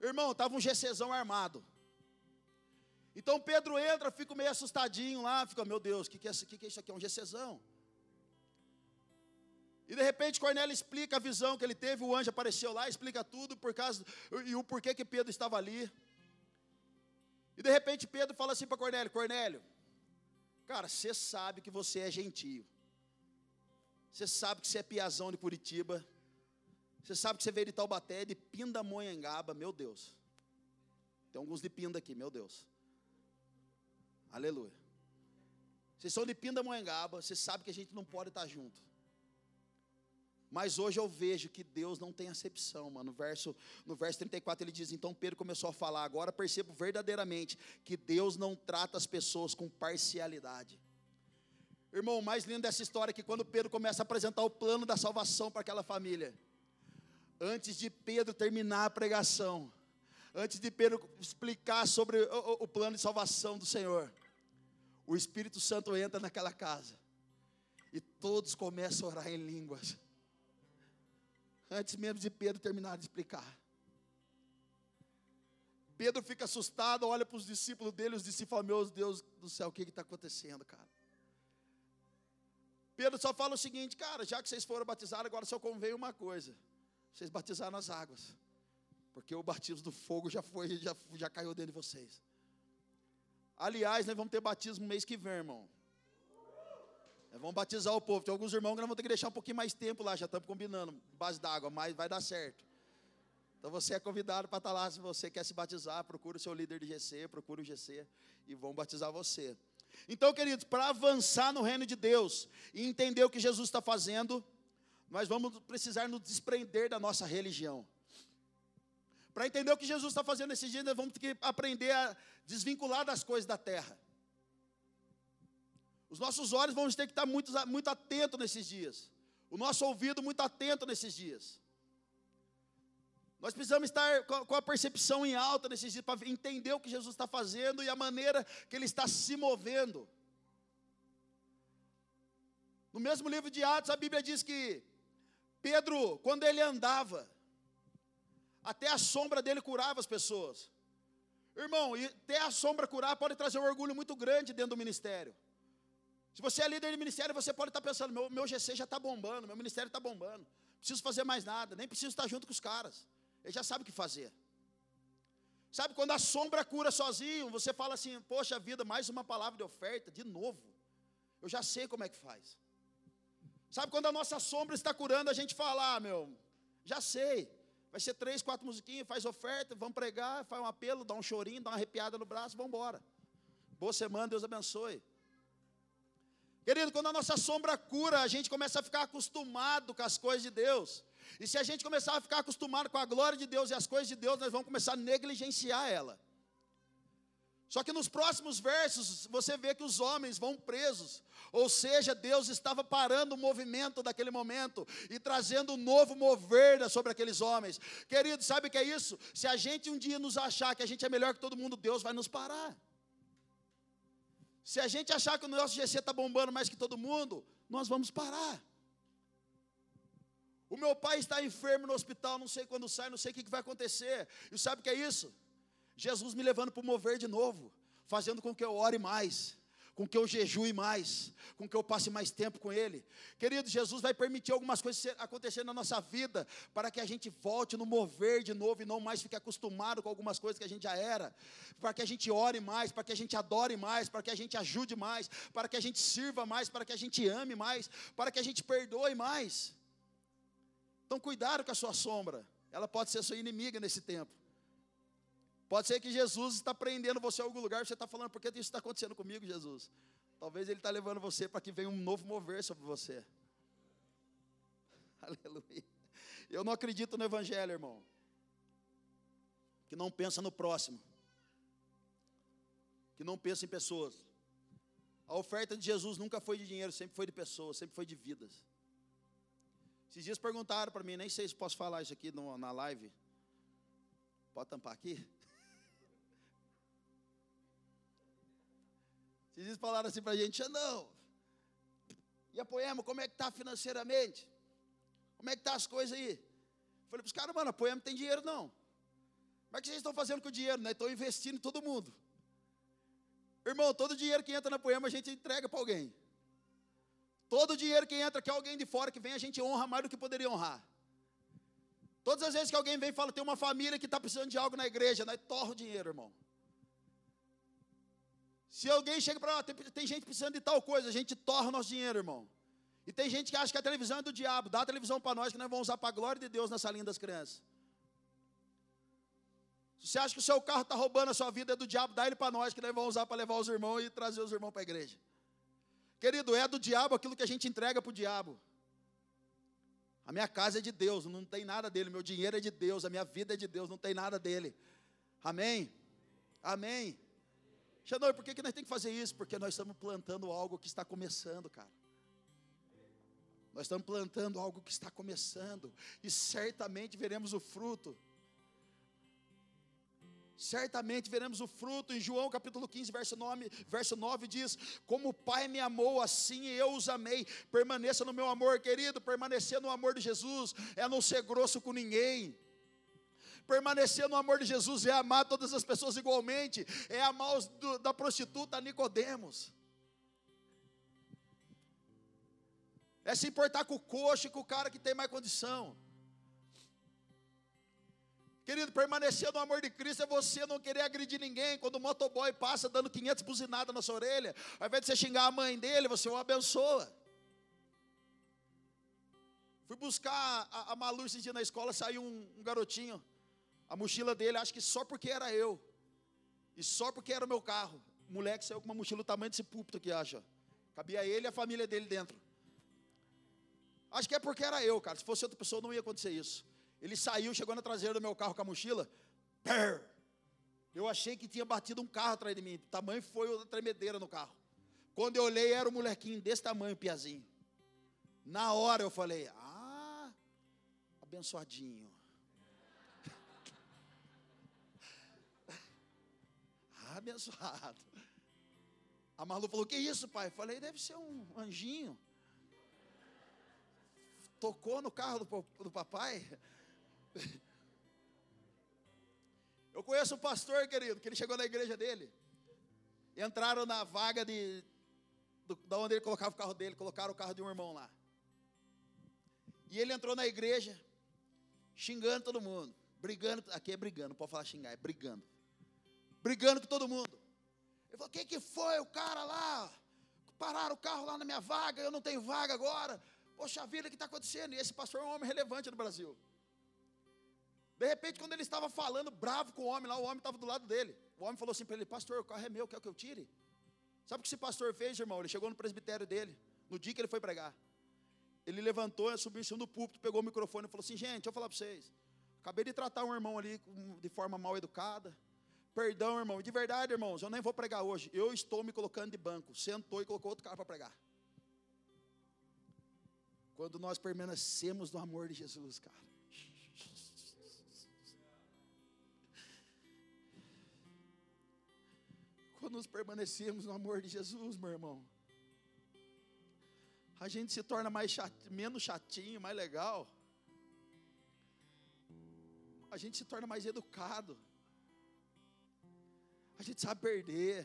Irmão, estava um GCzão armado. Então Pedro entra, fica meio assustadinho lá, fica, meu Deus, o que, que, é, que, que é isso aqui? É um GCzão. E de repente Cornélio explica a visão que ele teve, o anjo apareceu lá, explica tudo por causa e o porquê que Pedro estava ali. E de repente Pedro fala assim para Cornélio: Cornélio, cara, você sabe que você é gentio. Você sabe que você é piazão de Curitiba. Você sabe que você veio de Taubaté, de Pindamonhangaba, meu Deus. Tem alguns de Pinda aqui, meu Deus. Aleluia. Vocês são de Pindamonhangaba, você sabe que a gente não pode estar junto. Mas hoje eu vejo que Deus não tem acepção, mano. No verso, no verso 34 ele diz: Então Pedro começou a falar. Agora percebo verdadeiramente que Deus não trata as pessoas com parcialidade. Irmão, o mais lindo dessa história é que quando Pedro começa a apresentar o plano da salvação para aquela família, antes de Pedro terminar a pregação, antes de Pedro explicar sobre o, o, o plano de salvação do Senhor, o Espírito Santo entra naquela casa e todos começam a orar em línguas antes mesmo de Pedro terminar de explicar. Pedro fica assustado, olha para os discípulos dele, os discípulos falam, meu Deus do céu, o que está acontecendo, cara? Pedro só fala o seguinte, cara, já que vocês foram batizados, agora só convém uma coisa, vocês batizaram nas águas, porque o batismo do fogo já foi, já, já caiu dentro de vocês. Aliás, nós vamos ter batismo mês que vem, irmão. Vamos batizar o povo. Tem alguns irmãos que nós vamos ter que deixar um pouquinho mais tempo lá, já estamos combinando, base d'água, mas vai dar certo. Então você é convidado para estar lá, se você quer se batizar, procure o seu líder de GC, procure o GC e vão batizar você. Então, queridos, para avançar no reino de Deus e entender o que Jesus está fazendo, nós vamos precisar nos desprender da nossa religião. Para entender o que Jesus está fazendo nesses dias, nós vamos ter que aprender a desvincular das coisas da terra. Os nossos olhos vão ter que estar muito, muito atentos nesses dias. O nosso ouvido muito atento nesses dias. Nós precisamos estar com a percepção em alta nesses dias para entender o que Jesus está fazendo e a maneira que Ele está se movendo. No mesmo livro de Atos, a Bíblia diz que Pedro, quando ele andava, até a sombra dele curava as pessoas. Irmão, até a sombra curar pode trazer um orgulho muito grande dentro do ministério. Se você é líder de ministério, você pode estar pensando: meu, meu GC já está bombando, meu ministério está bombando, preciso fazer mais nada, nem preciso estar junto com os caras, ele já sabe o que fazer. Sabe quando a sombra cura sozinho, você fala assim: poxa vida, mais uma palavra de oferta, de novo, eu já sei como é que faz. Sabe quando a nossa sombra está curando, a gente fala: ah, meu, já sei, vai ser três, quatro musiquinhas, faz oferta, vamos pregar, faz um apelo, dá um chorinho, dá uma arrepiada no braço, vamos embora. Boa semana, Deus abençoe. Querido, quando a nossa sombra cura, a gente começa a ficar acostumado com as coisas de Deus. E se a gente começar a ficar acostumado com a glória de Deus e as coisas de Deus, nós vamos começar a negligenciar ela. Só que nos próximos versos, você vê que os homens vão presos. Ou seja, Deus estava parando o movimento daquele momento e trazendo um novo mover sobre aqueles homens. Querido, sabe o que é isso? Se a gente um dia nos achar que a gente é melhor que todo mundo, Deus vai nos parar. Se a gente achar que o nosso GC está bombando mais que todo mundo, nós vamos parar. O meu pai está enfermo no hospital, não sei quando sai, não sei o que vai acontecer. E sabe o que é isso? Jesus me levando para mover de novo, fazendo com que eu ore mais com que eu jejue mais, com que eu passe mais tempo com Ele. Querido, Jesus vai permitir algumas coisas acontecerem na nossa vida, para que a gente volte no mover de novo e não mais fique acostumado com algumas coisas que a gente já era, para que a gente ore mais, para que a gente adore mais, para que a gente ajude mais, para que a gente sirva mais, para que a gente ame mais, para que a gente perdoe mais. Então, cuidado com a sua sombra, ela pode ser sua inimiga nesse tempo. Pode ser que Jesus está prendendo você em algum lugar, você está falando, por que isso está acontecendo comigo, Jesus? Talvez Ele está levando você para que venha um novo mover sobre você. Aleluia. Eu não acredito no Evangelho, irmão, que não pensa no próximo, que não pensa em pessoas. A oferta de Jesus nunca foi de dinheiro, sempre foi de pessoas, sempre foi de vidas. Esses dias perguntaram para mim, nem sei se posso falar isso aqui na live. Pode tampar aqui? Dias falaram assim para a gente, não. E a Poema, como é que está financeiramente? Como é que tá as coisas aí? Falei para os caras, mano, a Poema tem dinheiro não. Como é que vocês estão fazendo com o dinheiro? Né? Estão investindo em todo mundo. Irmão, todo dinheiro que entra na Poema a gente entrega para alguém. Todo dinheiro que entra, que é alguém de fora que vem, a gente honra mais do que poderia honrar. Todas as vezes que alguém vem e fala, tem uma família que está precisando de algo na igreja, nós torra o dinheiro, irmão. Se alguém chega para lá, tem, tem, gente precisando de tal coisa, a gente torra o nosso dinheiro, irmão. E tem gente que acha que a televisão é do diabo, dá a televisão para nós que nós vamos usar para a glória de Deus na salinha das crianças. Se você acha que o seu carro está roubando a sua vida, é do diabo, dá ele para nós que nós vamos usar para levar os irmãos e trazer os irmãos para a igreja. Querido, é do diabo aquilo que a gente entrega para o diabo. A minha casa é de Deus, não tem nada dele. Meu dinheiro é de Deus, a minha vida é de Deus, não tem nada dele. Amém? Amém. Xanoi, por que, que nós temos que fazer isso? Porque nós estamos plantando algo que está começando, cara. Nós estamos plantando algo que está começando, e certamente veremos o fruto certamente veremos o fruto. Em João capítulo 15, verso 9, verso 9 diz: Como o Pai me amou, assim eu os amei. Permaneça no meu amor, querido. Permanecer no amor de Jesus é não ser grosso com ninguém. Permanecer no amor de Jesus é amar todas as pessoas igualmente, é amar os do, da prostituta Nicodemos. É se importar com o coxo e com o cara que tem mais condição. Querido, permanecer no amor de Cristo é você não querer agredir ninguém. Quando o motoboy passa dando 500 buzinadas na sua orelha, ao invés de você xingar a mãe dele, você o abençoa. Fui buscar a, a Malu esse dia na escola, saiu um, um garotinho, a mochila dele, acho que só porque era eu, e só porque era o meu carro. O moleque saiu com uma mochila do tamanho desse púlpito aqui, acha. Cabia ele e a família dele dentro. Acho que é porque era eu, cara. Se fosse outra pessoa, não ia acontecer isso. Ele saiu, chegou na traseira do meu carro com a mochila. Eu achei que tinha batido um carro atrás de mim. O tamanho foi a tremedeira no carro. Quando eu olhei, era um molequinho desse tamanho, piazinho. Na hora eu falei, ah, abençoadinho. Abençoado. A Marlu falou, que isso, pai? Falei, deve ser um anjinho. Tocou no carro do, do papai. Eu conheço um pastor, querido, que ele chegou na igreja dele. Entraram na vaga de do, da onde ele colocava o carro dele, colocaram o carro de um irmão lá. E ele entrou na igreja, xingando todo mundo, brigando, aqui é brigando, não pode falar xingar, é brigando. Brigando com todo mundo. Ele falou: "O que que foi o cara lá? Pararam o carro lá na minha vaga, eu não tenho vaga agora. Poxa vida, o que está acontecendo?" E esse pastor é um homem relevante no Brasil. De repente, quando ele estava falando, bravo com o homem lá, o homem estava do lado dele. O homem falou assim para ele: Pastor, o carro é meu, quer que eu tire? Sabe o que esse pastor fez, irmão? Ele chegou no presbitério dele, no dia que ele foi pregar. Ele levantou, subiu em cima do púlpito, pegou o microfone e falou assim: Gente, deixa eu falar para vocês. Acabei de tratar um irmão ali de forma mal educada. Perdão, irmão. De verdade, irmãos, eu nem vou pregar hoje. Eu estou me colocando de banco. Sentou e colocou outro cara para pregar. Quando nós permanecemos no amor de Jesus, cara. quando nos permanecemos no amor de Jesus, meu irmão, a gente se torna mais chat, menos chatinho, mais legal. A gente se torna mais educado. A gente sabe perder.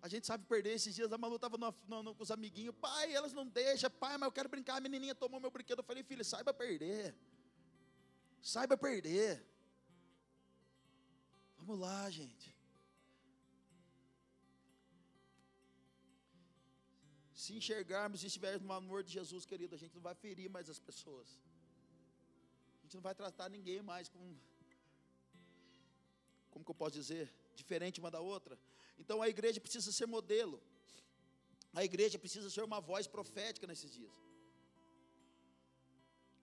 A gente sabe perder. Esses dias a Malu estava com os amiguinhos. Pai, elas não deixam. Pai, mas eu quero brincar. A menininha tomou meu brinquedo. Eu falei, filho, saiba perder. Saiba perder. Vamos lá, gente. Se enxergarmos e estivermos no amor de Jesus, querido, a gente não vai ferir mais as pessoas. A gente não vai tratar ninguém mais com. Como que eu posso dizer? Diferente uma da outra. Então a igreja precisa ser modelo. A igreja precisa ser uma voz profética nesses dias.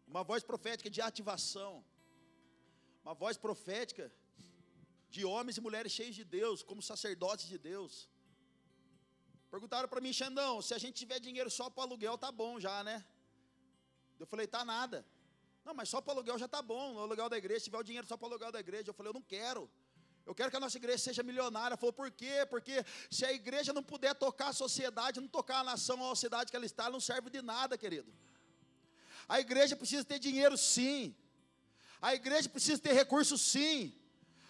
Uma voz profética de ativação. Uma voz profética de homens e mulheres cheios de Deus, como sacerdotes de Deus. Perguntaram para mim, Xandão, se a gente tiver dinheiro só para aluguel, tá bom já, né? Eu falei, tá nada. Não, mas só para aluguel já tá bom, o aluguel da igreja, se tiver o dinheiro só para aluguel da igreja. Eu falei, eu não quero. Eu quero que a nossa igreja seja milionária. Falou, por quê? Porque se a igreja não puder tocar a sociedade, não tocar a nação ou a cidade que ela está, não serve de nada, querido. A igreja precisa ter dinheiro sim. A igreja precisa ter recursos sim.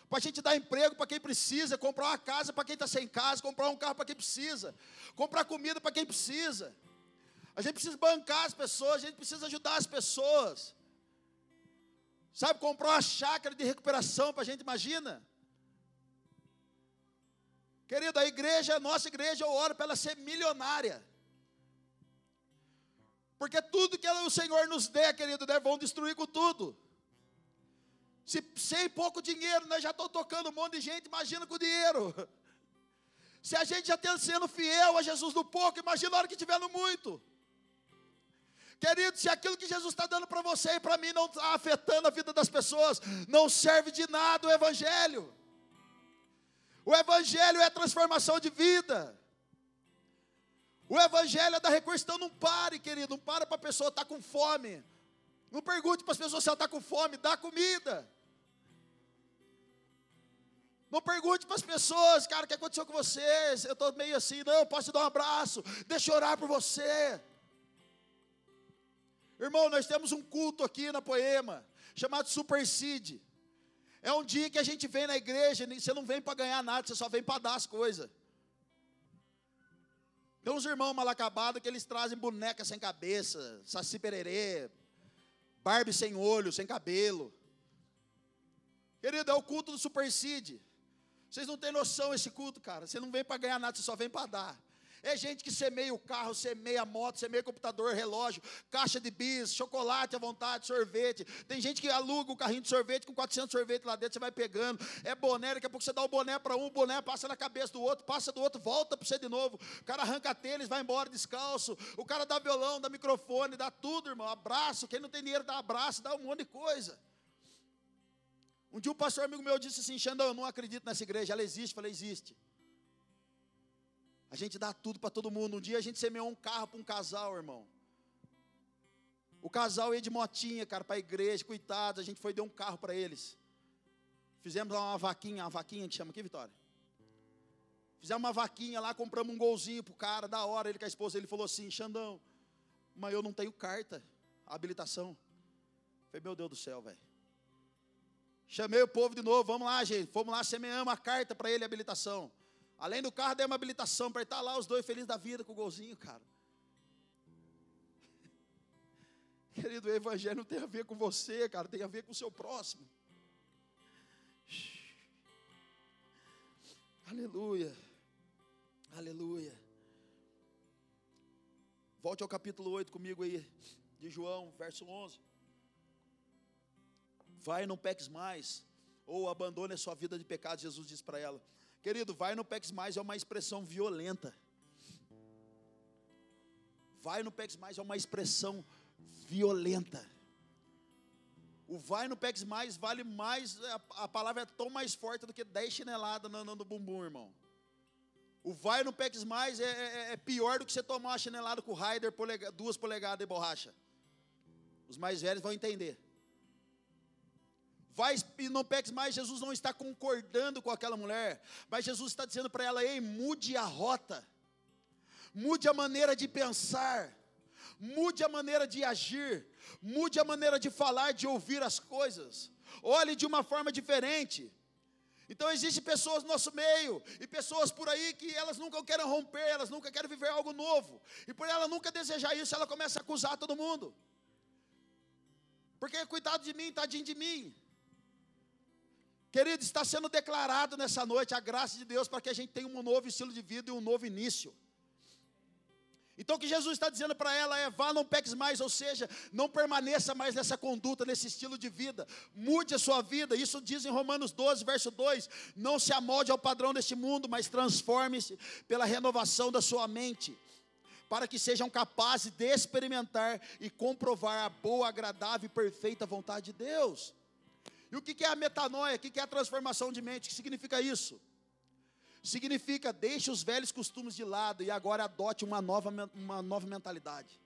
para a gente dar emprego para quem precisa, comprar uma casa para quem está sem casa, comprar um carro para quem precisa, comprar comida para quem precisa. A gente precisa bancar as pessoas, a gente precisa ajudar as pessoas. Sabe, comprar uma chácara de recuperação para a gente, imagina. Querido, a igreja, a nossa igreja, eu oro para ela ser milionária. Porque tudo que o Senhor nos der, querido, né, vão destruir com tudo. Se sem pouco dinheiro, nós já estamos tocando um monte de gente, imagina com dinheiro. Se a gente já está sendo fiel a Jesus no pouco, imagina a hora que tiver no muito. Querido, se aquilo que Jesus está dando para você e para mim não está afetando a vida das pessoas, não serve de nada o Evangelho. O Evangelho é transformação de vida. O Evangelho é da recurso, então não pare, querido, não para para a pessoa estar tá com fome. Não pergunte para as pessoas se ela está com fome, dá comida. Não pergunte para as pessoas, cara, o que aconteceu com você? Eu estou meio assim, não, posso te dar um abraço, deixa eu orar por você. Irmão, nós temos um culto aqui na Poema, chamado Super Seed. É um dia que a gente vem na igreja, você não vem para ganhar nada, você só vem para dar as coisas. Tem uns irmãos mal acabados que eles trazem boneca sem cabeça, saci pererê, Barbie sem olho, sem cabelo. Querido, é o culto do Super Seed. Vocês não têm noção esse culto, cara. Você não vem para ganhar nada, você só vem para dar. É gente que semeia o carro, semeia a moto, semeia computador, relógio, caixa de bis, chocolate à vontade, sorvete. Tem gente que aluga o carrinho de sorvete com 400 sorvete lá dentro, você vai pegando. É boné, daqui a pouco você dá o boné para um, o boné passa na cabeça do outro, passa do outro, volta para você de novo. O cara arranca tênis, vai embora descalço. O cara dá violão, dá microfone, dá tudo, irmão. Abraço. Quem não tem dinheiro dá abraço, dá um monte de coisa. Um dia um pastor amigo meu disse assim: Xandão, eu não acredito nessa igreja, ela existe. Eu falei: existe. A gente dá tudo para todo mundo. Um dia a gente semeou um carro para um casal, irmão. O casal ia de motinha, cara, para a igreja, coitados. A gente foi deu um carro para eles. Fizemos lá uma vaquinha, uma vaquinha que chama aqui, Vitória. Fizemos uma vaquinha lá, compramos um golzinho pro cara, da hora. Ele com a esposa, ele falou assim: Xandão, mas eu não tenho carta, habilitação. Falei, meu Deus do céu, velho. Chamei o povo de novo, vamos lá, gente. Fomos lá, semeamos a carta para ele, habilitação. Além do carro, dei uma habilitação para estar lá, os dois felizes da vida com o golzinho, cara. Querido, o evangelho não tem a ver com você, cara, tem a ver com o seu próximo. Aleluia. Aleluia. Volte ao capítulo 8 comigo aí, de João, verso 11. Vai, não peques mais, ou abandone a sua vida de pecado, Jesus diz para ela. Querido, vai no PEX Mais é uma expressão violenta. Vai no PEX Mais é uma expressão violenta. O vai no PEX Mais vale mais, a, a, palavra é tão mais forte do que 10 chineladas no, no, no bumbum, irmão. O vai no PEX Mais é, é, é, pior do que você tomar uma chinelada com o Raider, polega, duas polegadas de borracha. Os mais velhos vão entender vai e não peques mais. Jesus não está concordando com aquela mulher, mas Jesus está dizendo para ela: ei, mude a rota, mude a maneira de pensar, mude a maneira de agir, mude a maneira de falar, de ouvir as coisas, olhe de uma forma diferente. Então existem pessoas no nosso meio e pessoas por aí que elas nunca querem romper, elas nunca querem viver algo novo. E por ela nunca desejar isso, ela começa a acusar todo mundo. Porque cuidado de mim, tadinho de mim. Querido, está sendo declarado nessa noite a graça de Deus para que a gente tenha um novo estilo de vida e um novo início. Então o que Jesus está dizendo para ela é: vá, não peques mais, ou seja, não permaneça mais nessa conduta, nesse estilo de vida, mude a sua vida. Isso diz em Romanos 12, verso 2: não se amolde ao padrão deste mundo, mas transforme-se pela renovação da sua mente, para que sejam capazes de experimentar e comprovar a boa, agradável e perfeita vontade de Deus. E o que é a metanoia? O que é a transformação de mente? O que significa isso? Significa deixe os velhos costumes de lado e agora adote uma nova, uma nova mentalidade.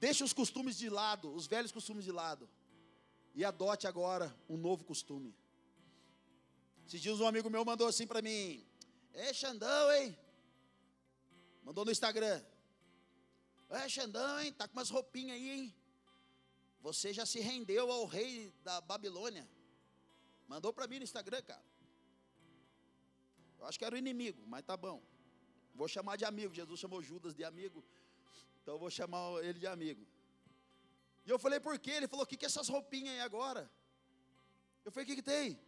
Deixe os costumes de lado, os velhos costumes de lado, e adote agora um novo costume. Esses dias um amigo meu mandou assim para mim: É Xandão, hein? Mandou no Instagram. É Xandão, hein? Tá com umas roupinhas aí, hein? Você já se rendeu ao rei da Babilônia. Mandou para mim no Instagram, cara. Eu acho que era o inimigo, mas tá bom. Vou chamar de amigo. Jesus chamou Judas de amigo. Então eu vou chamar ele de amigo. E eu falei, por quê? Ele falou, o que, que é essas roupinhas aí agora? Eu falei, o que, que tem?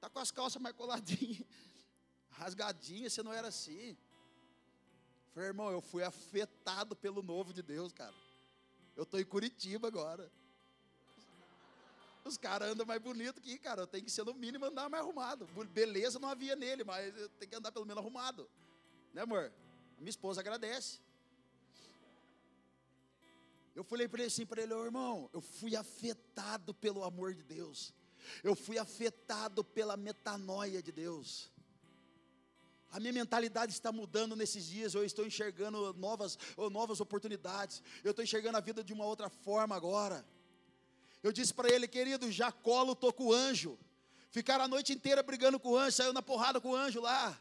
Tá com as calças mais coladinhas, rasgadinhas, você não era assim. Eu falei, irmão, eu fui afetado pelo novo de Deus, cara. Eu estou em Curitiba agora. Os caras andam mais bonito que, cara, eu tenho que ser no mínimo andar mais arrumado. Beleza não havia nele, mas eu tenho que andar pelo menos arrumado. Né, amor? Minha esposa agradece. Eu falei para ele assim, para ele, oh, irmão, eu fui afetado pelo amor de Deus. Eu fui afetado pela metanoia de Deus. A minha mentalidade está mudando nesses dias, eu estou enxergando novas, novas oportunidades. Eu estou enxergando a vida de uma outra forma agora. Eu disse para ele, querido, Jacó lutou com o anjo. Ficaram a noite inteira brigando com o anjo, saiu na porrada com o anjo lá.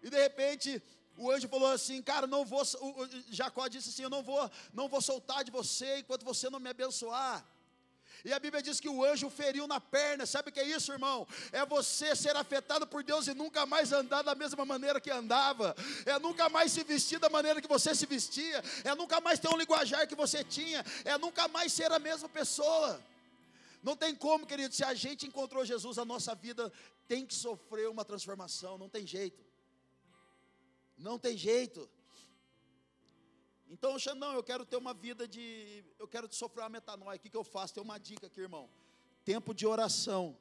E de repente, o anjo falou assim: "Cara, não vou Jacó disse assim: "Eu não vou, não vou soltar de você enquanto você não me abençoar". E a Bíblia diz que o anjo feriu na perna. Sabe o que é isso, irmão? É você ser afetado por Deus e nunca mais andar da mesma maneira que andava. É nunca mais se vestir da maneira que você se vestia. É nunca mais ter um linguajar que você tinha. É nunca mais ser a mesma pessoa. Não tem como, querido, se a gente encontrou Jesus, a nossa vida tem que sofrer uma transformação. Não tem jeito. Não tem jeito. Então, não, eu quero ter uma vida de. Eu quero sofrer uma metanoia. O que, que eu faço? Tem uma dica aqui, irmão. Tempo de oração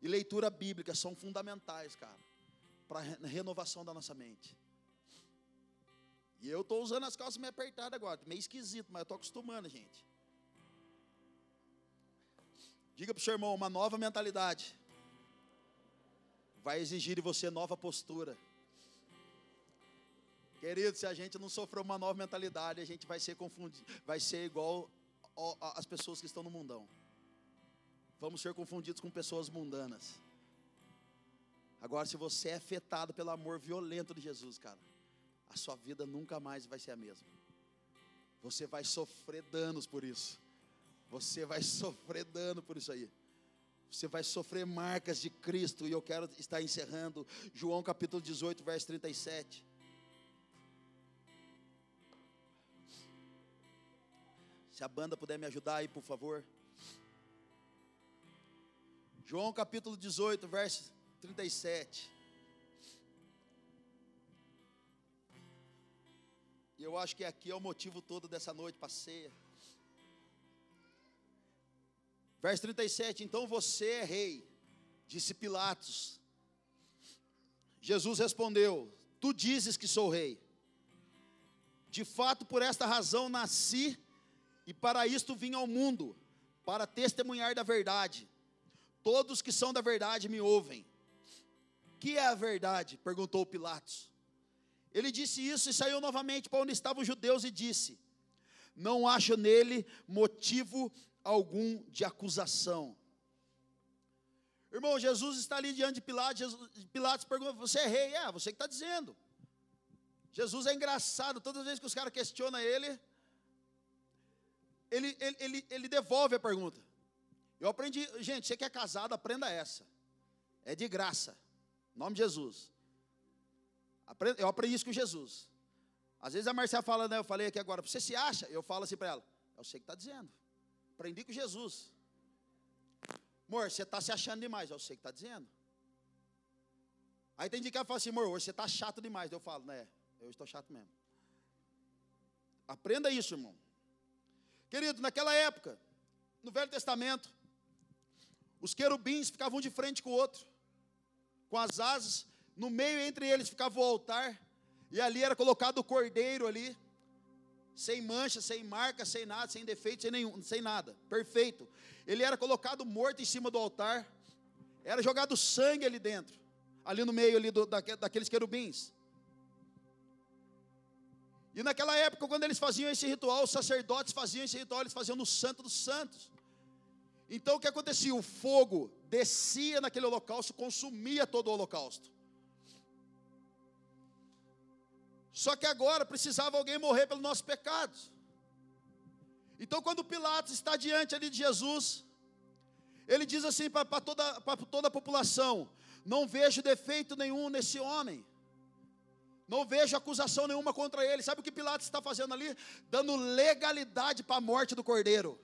e leitura bíblica são fundamentais, cara, para a renovação da nossa mente. E eu estou usando as calças meio apertadas agora, meio esquisito, mas eu estou acostumando, gente. Diga para o seu irmão, uma nova mentalidade vai exigir de você nova postura. Querido, se a gente não sofrer uma nova mentalidade, a gente vai ser confundido, vai ser igual às pessoas que estão no mundão. Vamos ser confundidos com pessoas mundanas. Agora, se você é afetado pelo amor violento de Jesus, cara, a sua vida nunca mais vai ser a mesma. Você vai sofrer danos por isso. Você vai sofrer dano por isso aí. Você vai sofrer marcas de Cristo. E eu quero estar encerrando João capítulo 18, verso 37. Se a banda puder me ajudar aí, por favor. João capítulo 18, verso 37. E eu acho que aqui é o motivo todo dessa noite para ceia. Verso 37, então você é rei, disse Pilatos. Jesus respondeu: Tu dizes que sou rei. De fato, por esta razão nasci e para isto vim ao mundo, para testemunhar da verdade. Todos que são da verdade me ouvem. Que é a verdade? perguntou Pilatos. Ele disse isso e saiu novamente para onde estavam os judeus e disse: Não acho nele motivo algum de acusação. Irmão, Jesus está ali diante de Pilatos. Pilatos pergunta: Você é rei? É, você que está dizendo. Jesus é engraçado, todas as vezes que os caras questionam ele, ele, ele, ele, ele devolve a pergunta. Eu aprendi, gente, você que é casado, aprenda essa. É de graça. Em nome de Jesus. Eu aprendi isso com Jesus. Às vezes a Marcia fala, né? Eu falei aqui agora, você se acha? Eu falo assim para ela, eu sei que está dizendo. Aprendi com Jesus. Amor, você está se achando demais, eu sei que está dizendo. Aí tem dia que ela fala assim, amor, você está chato demais. Eu falo, né? Eu estou chato mesmo. Aprenda isso, irmão. Querido, naquela época, no Velho Testamento, os querubins ficavam de frente com o outro, com as asas, no meio entre eles ficava o altar, e ali era colocado o cordeiro ali, sem mancha, sem marca, sem nada, sem defeito, sem nenhum, sem nada, perfeito. Ele era colocado morto em cima do altar, era jogado sangue ali dentro, ali no meio ali do, daqueles querubins. E naquela época, quando eles faziam esse ritual, os sacerdotes faziam esse ritual, eles faziam no Santo dos Santos. Então o que acontecia? O fogo descia naquele holocausto, consumia todo o holocausto. Só que agora precisava alguém morrer pelos nossos pecados. Então, quando Pilatos está diante ali de Jesus, Ele diz assim para toda, toda a população: Não vejo defeito nenhum nesse homem. Não vejo acusação nenhuma contra ele. Sabe o que Pilatos está fazendo ali? Dando legalidade para a morte do cordeiro.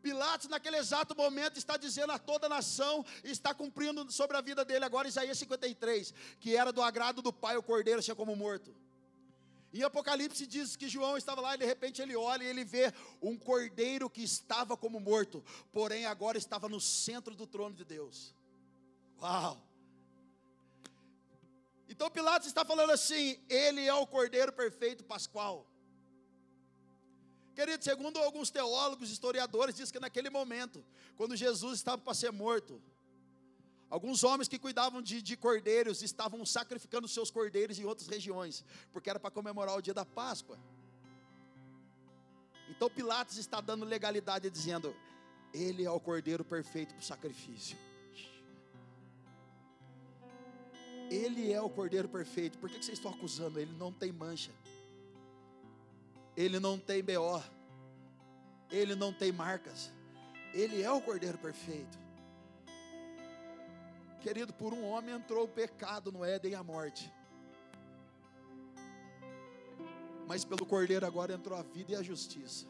Pilatos, naquele exato momento, está dizendo a toda a nação, está cumprindo sobre a vida dele agora, Isaías 53, que era do agrado do Pai o cordeiro ser como morto. Em Apocalipse diz que João estava lá e de repente ele olha e ele vê um cordeiro que estava como morto, porém agora estava no centro do trono de Deus. Uau! Então Pilatos está falando assim: ele é o cordeiro perfeito pascual. Querido, segundo alguns teólogos, historiadores, diz que naquele momento, quando Jesus estava para ser morto, alguns homens que cuidavam de, de cordeiros estavam sacrificando seus cordeiros em outras regiões, porque era para comemorar o dia da Páscoa. Então Pilatos está dando legalidade dizendo: Ele é o cordeiro perfeito para o sacrifício. Ele é o cordeiro perfeito. Por que vocês estão acusando? Ele não tem mancha ele não tem BO, ele não tem marcas, ele é o Cordeiro perfeito. Querido, por um homem entrou o pecado no Éden e a morte. Mas pelo Cordeiro agora entrou a vida e a justiça.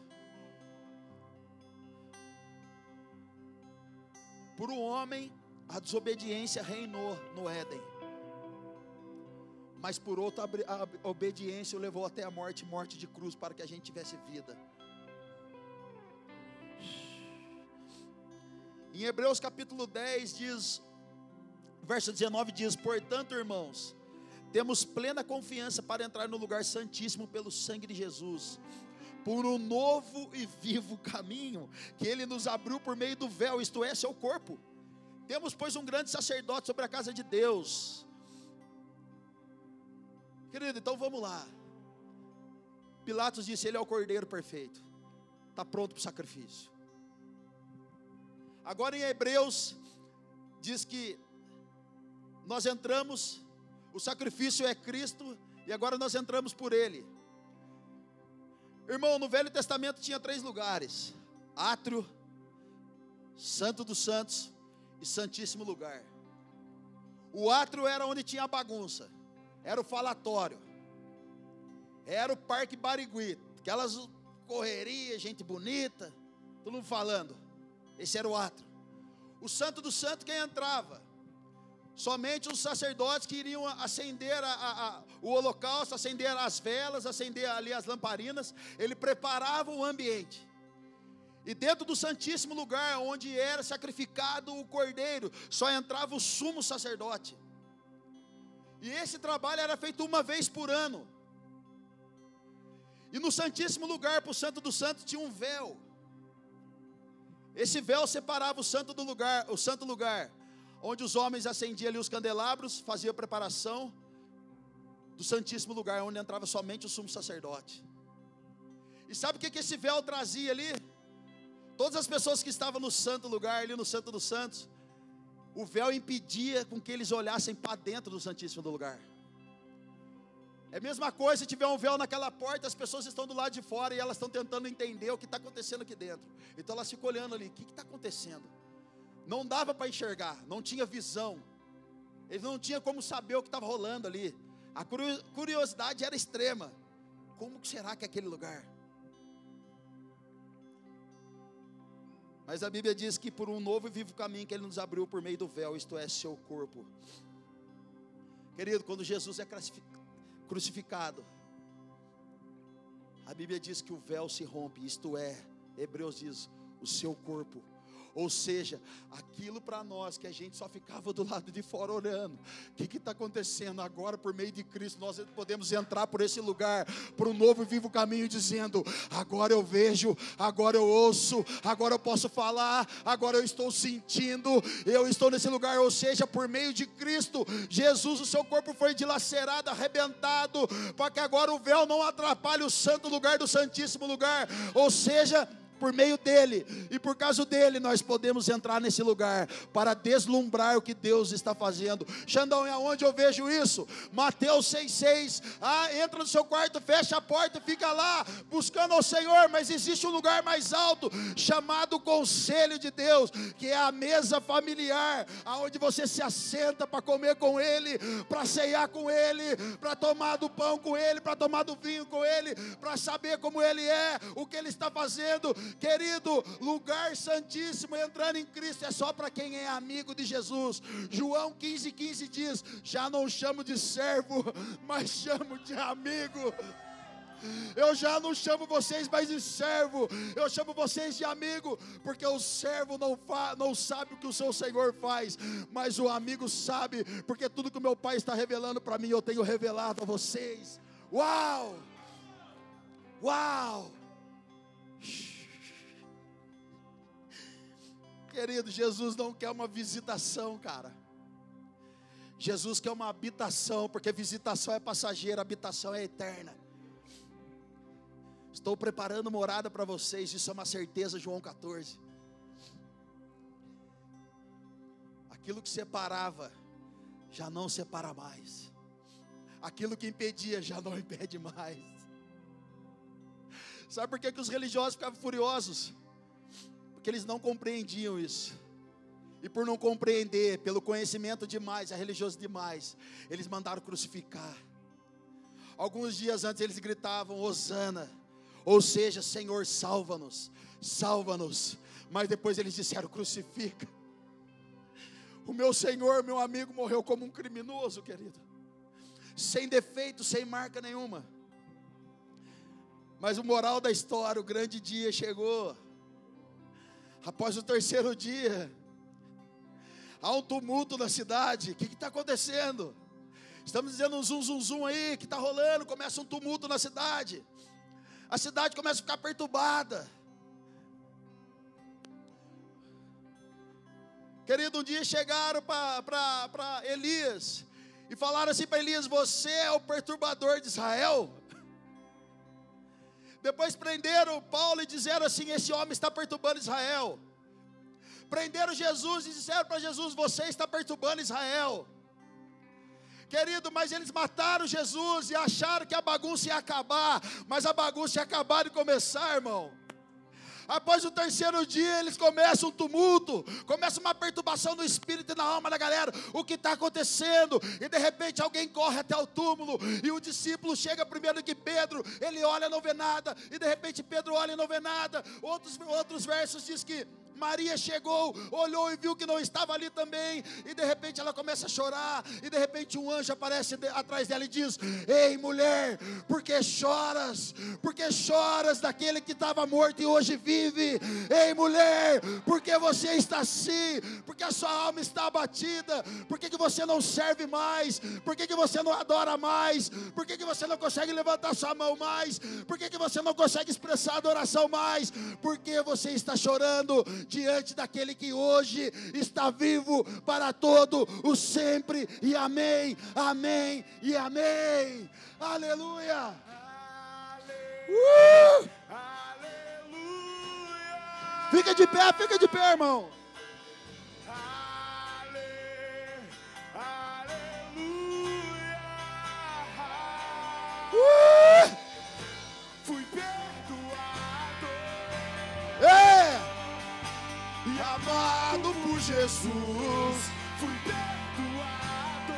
Por um homem, a desobediência reinou no Éden mas por outra a obediência o levou até a morte, morte de cruz, para que a gente tivesse vida. Em Hebreus capítulo 10 diz, verso 19 diz: Portanto, irmãos, temos plena confiança para entrar no lugar santíssimo pelo sangue de Jesus, por um novo e vivo caminho que ele nos abriu por meio do véu, isto é, seu corpo. Temos, pois, um grande sacerdote sobre a casa de Deus Querido, então vamos lá. Pilatos disse: Ele é o cordeiro perfeito, está pronto para o sacrifício. Agora em Hebreus, diz que nós entramos, o sacrifício é Cristo, e agora nós entramos por Ele. Irmão, no Velho Testamento tinha três lugares: átrio, Santo dos Santos e Santíssimo Lugar. O átrio era onde tinha a bagunça era o falatório, era o Parque Barigui, aquelas correrias, gente bonita, todo mundo falando. Esse era o ato. O Santo do Santo quem entrava? Somente os sacerdotes que iriam acender a, a, a, o holocausto, acender as velas, acender ali as lamparinas, ele preparava o ambiente. E dentro do Santíssimo Lugar, onde era sacrificado o cordeiro, só entrava o sumo sacerdote. E esse trabalho era feito uma vez por ano. E no Santíssimo Lugar, para o Santo dos Santos, tinha um véu. Esse véu separava o santo do lugar, o santo lugar, onde os homens acendiam ali os candelabros, faziam a preparação do Santíssimo Lugar, onde entrava somente o sumo sacerdote. E sabe o que, que esse véu trazia ali? Todas as pessoas que estavam no santo lugar, ali no Santo dos Santos, o véu impedia com que eles olhassem para dentro do Santíssimo do lugar. É a mesma coisa se tiver um véu naquela porta, as pessoas estão do lado de fora e elas estão tentando entender o que está acontecendo aqui dentro. Então elas ficam olhando ali, o que está acontecendo? Não dava para enxergar, não tinha visão. Eles não tinham como saber o que estava rolando ali. A curiosidade era extrema. Como será que é aquele lugar? Mas a Bíblia diz que por um novo e vivo caminho que Ele nos abriu por meio do véu, isto é, seu corpo. Querido, quando Jesus é crucificado, a Bíblia diz que o véu se rompe, isto é, Hebreus diz, o seu corpo ou seja, aquilo para nós que a gente só ficava do lado de fora orando. O que está acontecendo agora por meio de Cristo? Nós podemos entrar por esse lugar, por um novo e vivo caminho, dizendo: agora eu vejo, agora eu ouço, agora eu posso falar, agora eu estou sentindo, eu estou nesse lugar. Ou seja, por meio de Cristo, Jesus, o seu corpo foi dilacerado, arrebentado, para que agora o véu não atrapalhe o santo lugar do Santíssimo lugar. Ou seja, por meio dele e por causa dele nós podemos entrar nesse lugar para deslumbrar o que Deus está fazendo. Xandão, é onde eu vejo isso? Mateus 6,6. Ah, entra no seu quarto, fecha a porta, fica lá buscando ao Senhor, mas existe um lugar mais alto chamado conselho de Deus, que é a mesa familiar, aonde você se assenta para comer com Ele, para ceiar com Ele, para tomar do pão com Ele, para tomar do vinho com Ele, para saber como Ele é, o que Ele está fazendo, querido. Lugar santíssimo entrando em Cristo é só para quem é amigo de Jesus. João 15,15 15 diz: Já não chamo de servo, mas chamo de amigo. Eu já não chamo vocês mais de servo, eu chamo vocês de amigo, porque o servo não, não sabe o que o seu Senhor faz, mas o amigo sabe, porque tudo que o meu Pai está revelando para mim, eu tenho revelado a vocês. Uau! Uau! Querido, Jesus não quer uma visitação, cara. Jesus quer uma habitação, porque visitação é passageira, habitação é eterna. Estou preparando morada para vocês, isso é uma certeza, João 14. Aquilo que separava, já não separa mais. Aquilo que impedia, já não impede mais. Sabe por que, que os religiosos ficavam furiosos? Porque eles não compreendiam isso. E por não compreender, pelo conhecimento demais, a religioso demais, eles mandaram crucificar. Alguns dias antes eles gritavam: Hosana, ou seja, Senhor, salva-nos, salva-nos. Mas depois eles disseram: crucifica. O meu Senhor, meu amigo, morreu como um criminoso, querido, sem defeito, sem marca nenhuma. Mas o moral da história, o grande dia chegou. Após o terceiro dia, há um tumulto na cidade. O que está acontecendo? Estamos dizendo um zum, zum, zum aí, que está rolando. Começa um tumulto na cidade a cidade começa a ficar perturbada. Querido, um dia chegaram para Elias e falaram assim para Elias: Você é o perturbador de Israel. Depois prenderam Paulo e disseram assim: Esse homem está perturbando Israel. Prenderam Jesus e disseram para Jesus: Você está perturbando Israel. Querido, mas eles mataram Jesus e acharam que a bagunça ia acabar, mas a bagunça ia acabar de começar, irmão. Após o terceiro dia, eles começam um tumulto, começa uma perturbação no espírito e na alma da galera. O que está acontecendo? E de repente alguém corre até o túmulo e o discípulo chega primeiro que Pedro. Ele olha e não vê nada, e de repente Pedro olha e não vê nada. Outros, outros versos diz que Maria chegou, olhou e viu que não estava ali também, e de repente ela começa a chorar, e de repente um anjo aparece atrás dela e diz: Ei mulher, por que choras? Por que choras daquele que estava morto e hoje vive? Ei mulher, por que você está assim? Porque a sua alma está abatida? Por que, que você não serve mais? Por que, que você não adora mais? Por que, que você não consegue levantar sua mão mais? Por que, que você não consegue expressar adoração mais? Porque você está chorando diante daquele que hoje está vivo para todo o sempre. E amém, amém e amém. Aleluia. Uh! Fica de pé, fica de pé, irmão. Uh! Fui perdoado. É amado por Jesus, fui perdoado.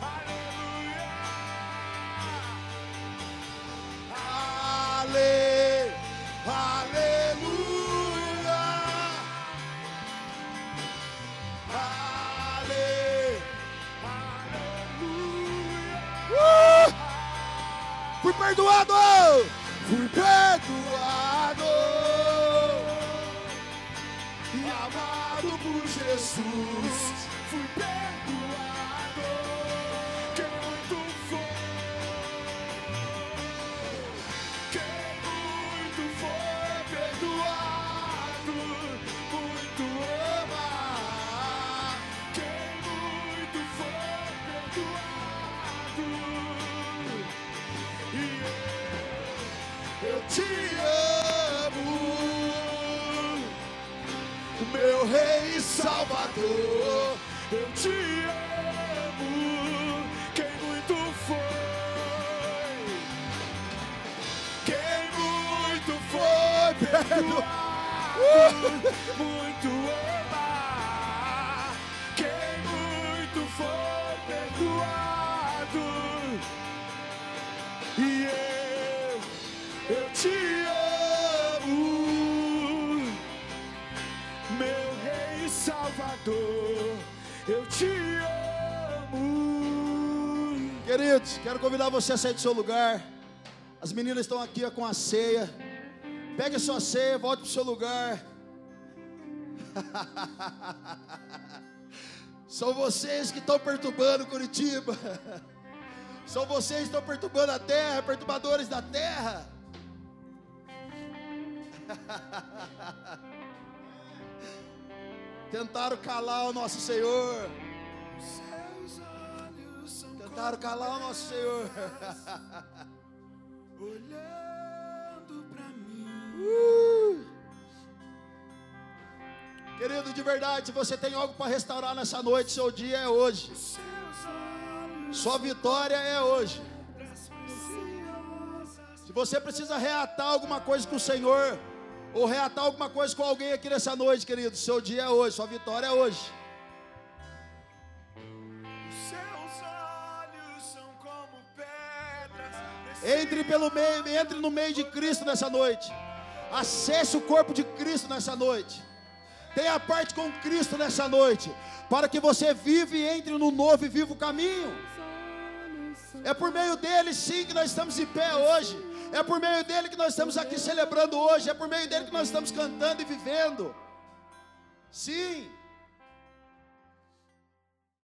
Aleluia. Ale, aleluia. Ale, aleluia. Uh! Fui perdoado. Fui perdoado Jesus, Salvador. Eu te amo, quem muito foi, quem muito foi perdoado, muito Salvador, eu te amo. Queridos, quero convidar você a sair do seu lugar. As meninas estão aqui com a ceia. Pegue a sua ceia, volte para o seu lugar. São vocês que estão perturbando Curitiba. São vocês que estão perturbando a terra, perturbadores da terra. Tentaram calar o nosso Senhor. Tentaram calar o nosso Senhor. Olhando para mim. Uh! Querido, de verdade, se você tem algo para restaurar nessa noite, seu dia é hoje. Sua vitória é hoje. Se você precisa reatar alguma coisa com o Senhor, ou reatar alguma coisa com alguém aqui nessa noite, querido, seu dia é hoje, sua vitória é hoje. Entre pelo meio, entre no meio de Cristo nessa noite. Acesse o corpo de Cristo nessa noite. Tenha parte com Cristo nessa noite, para que você vive e entre no novo e vivo caminho. É por meio dele sim que nós estamos em pé hoje. É por meio dele que nós estamos aqui celebrando hoje. É por meio dele que nós estamos cantando e vivendo. Sim.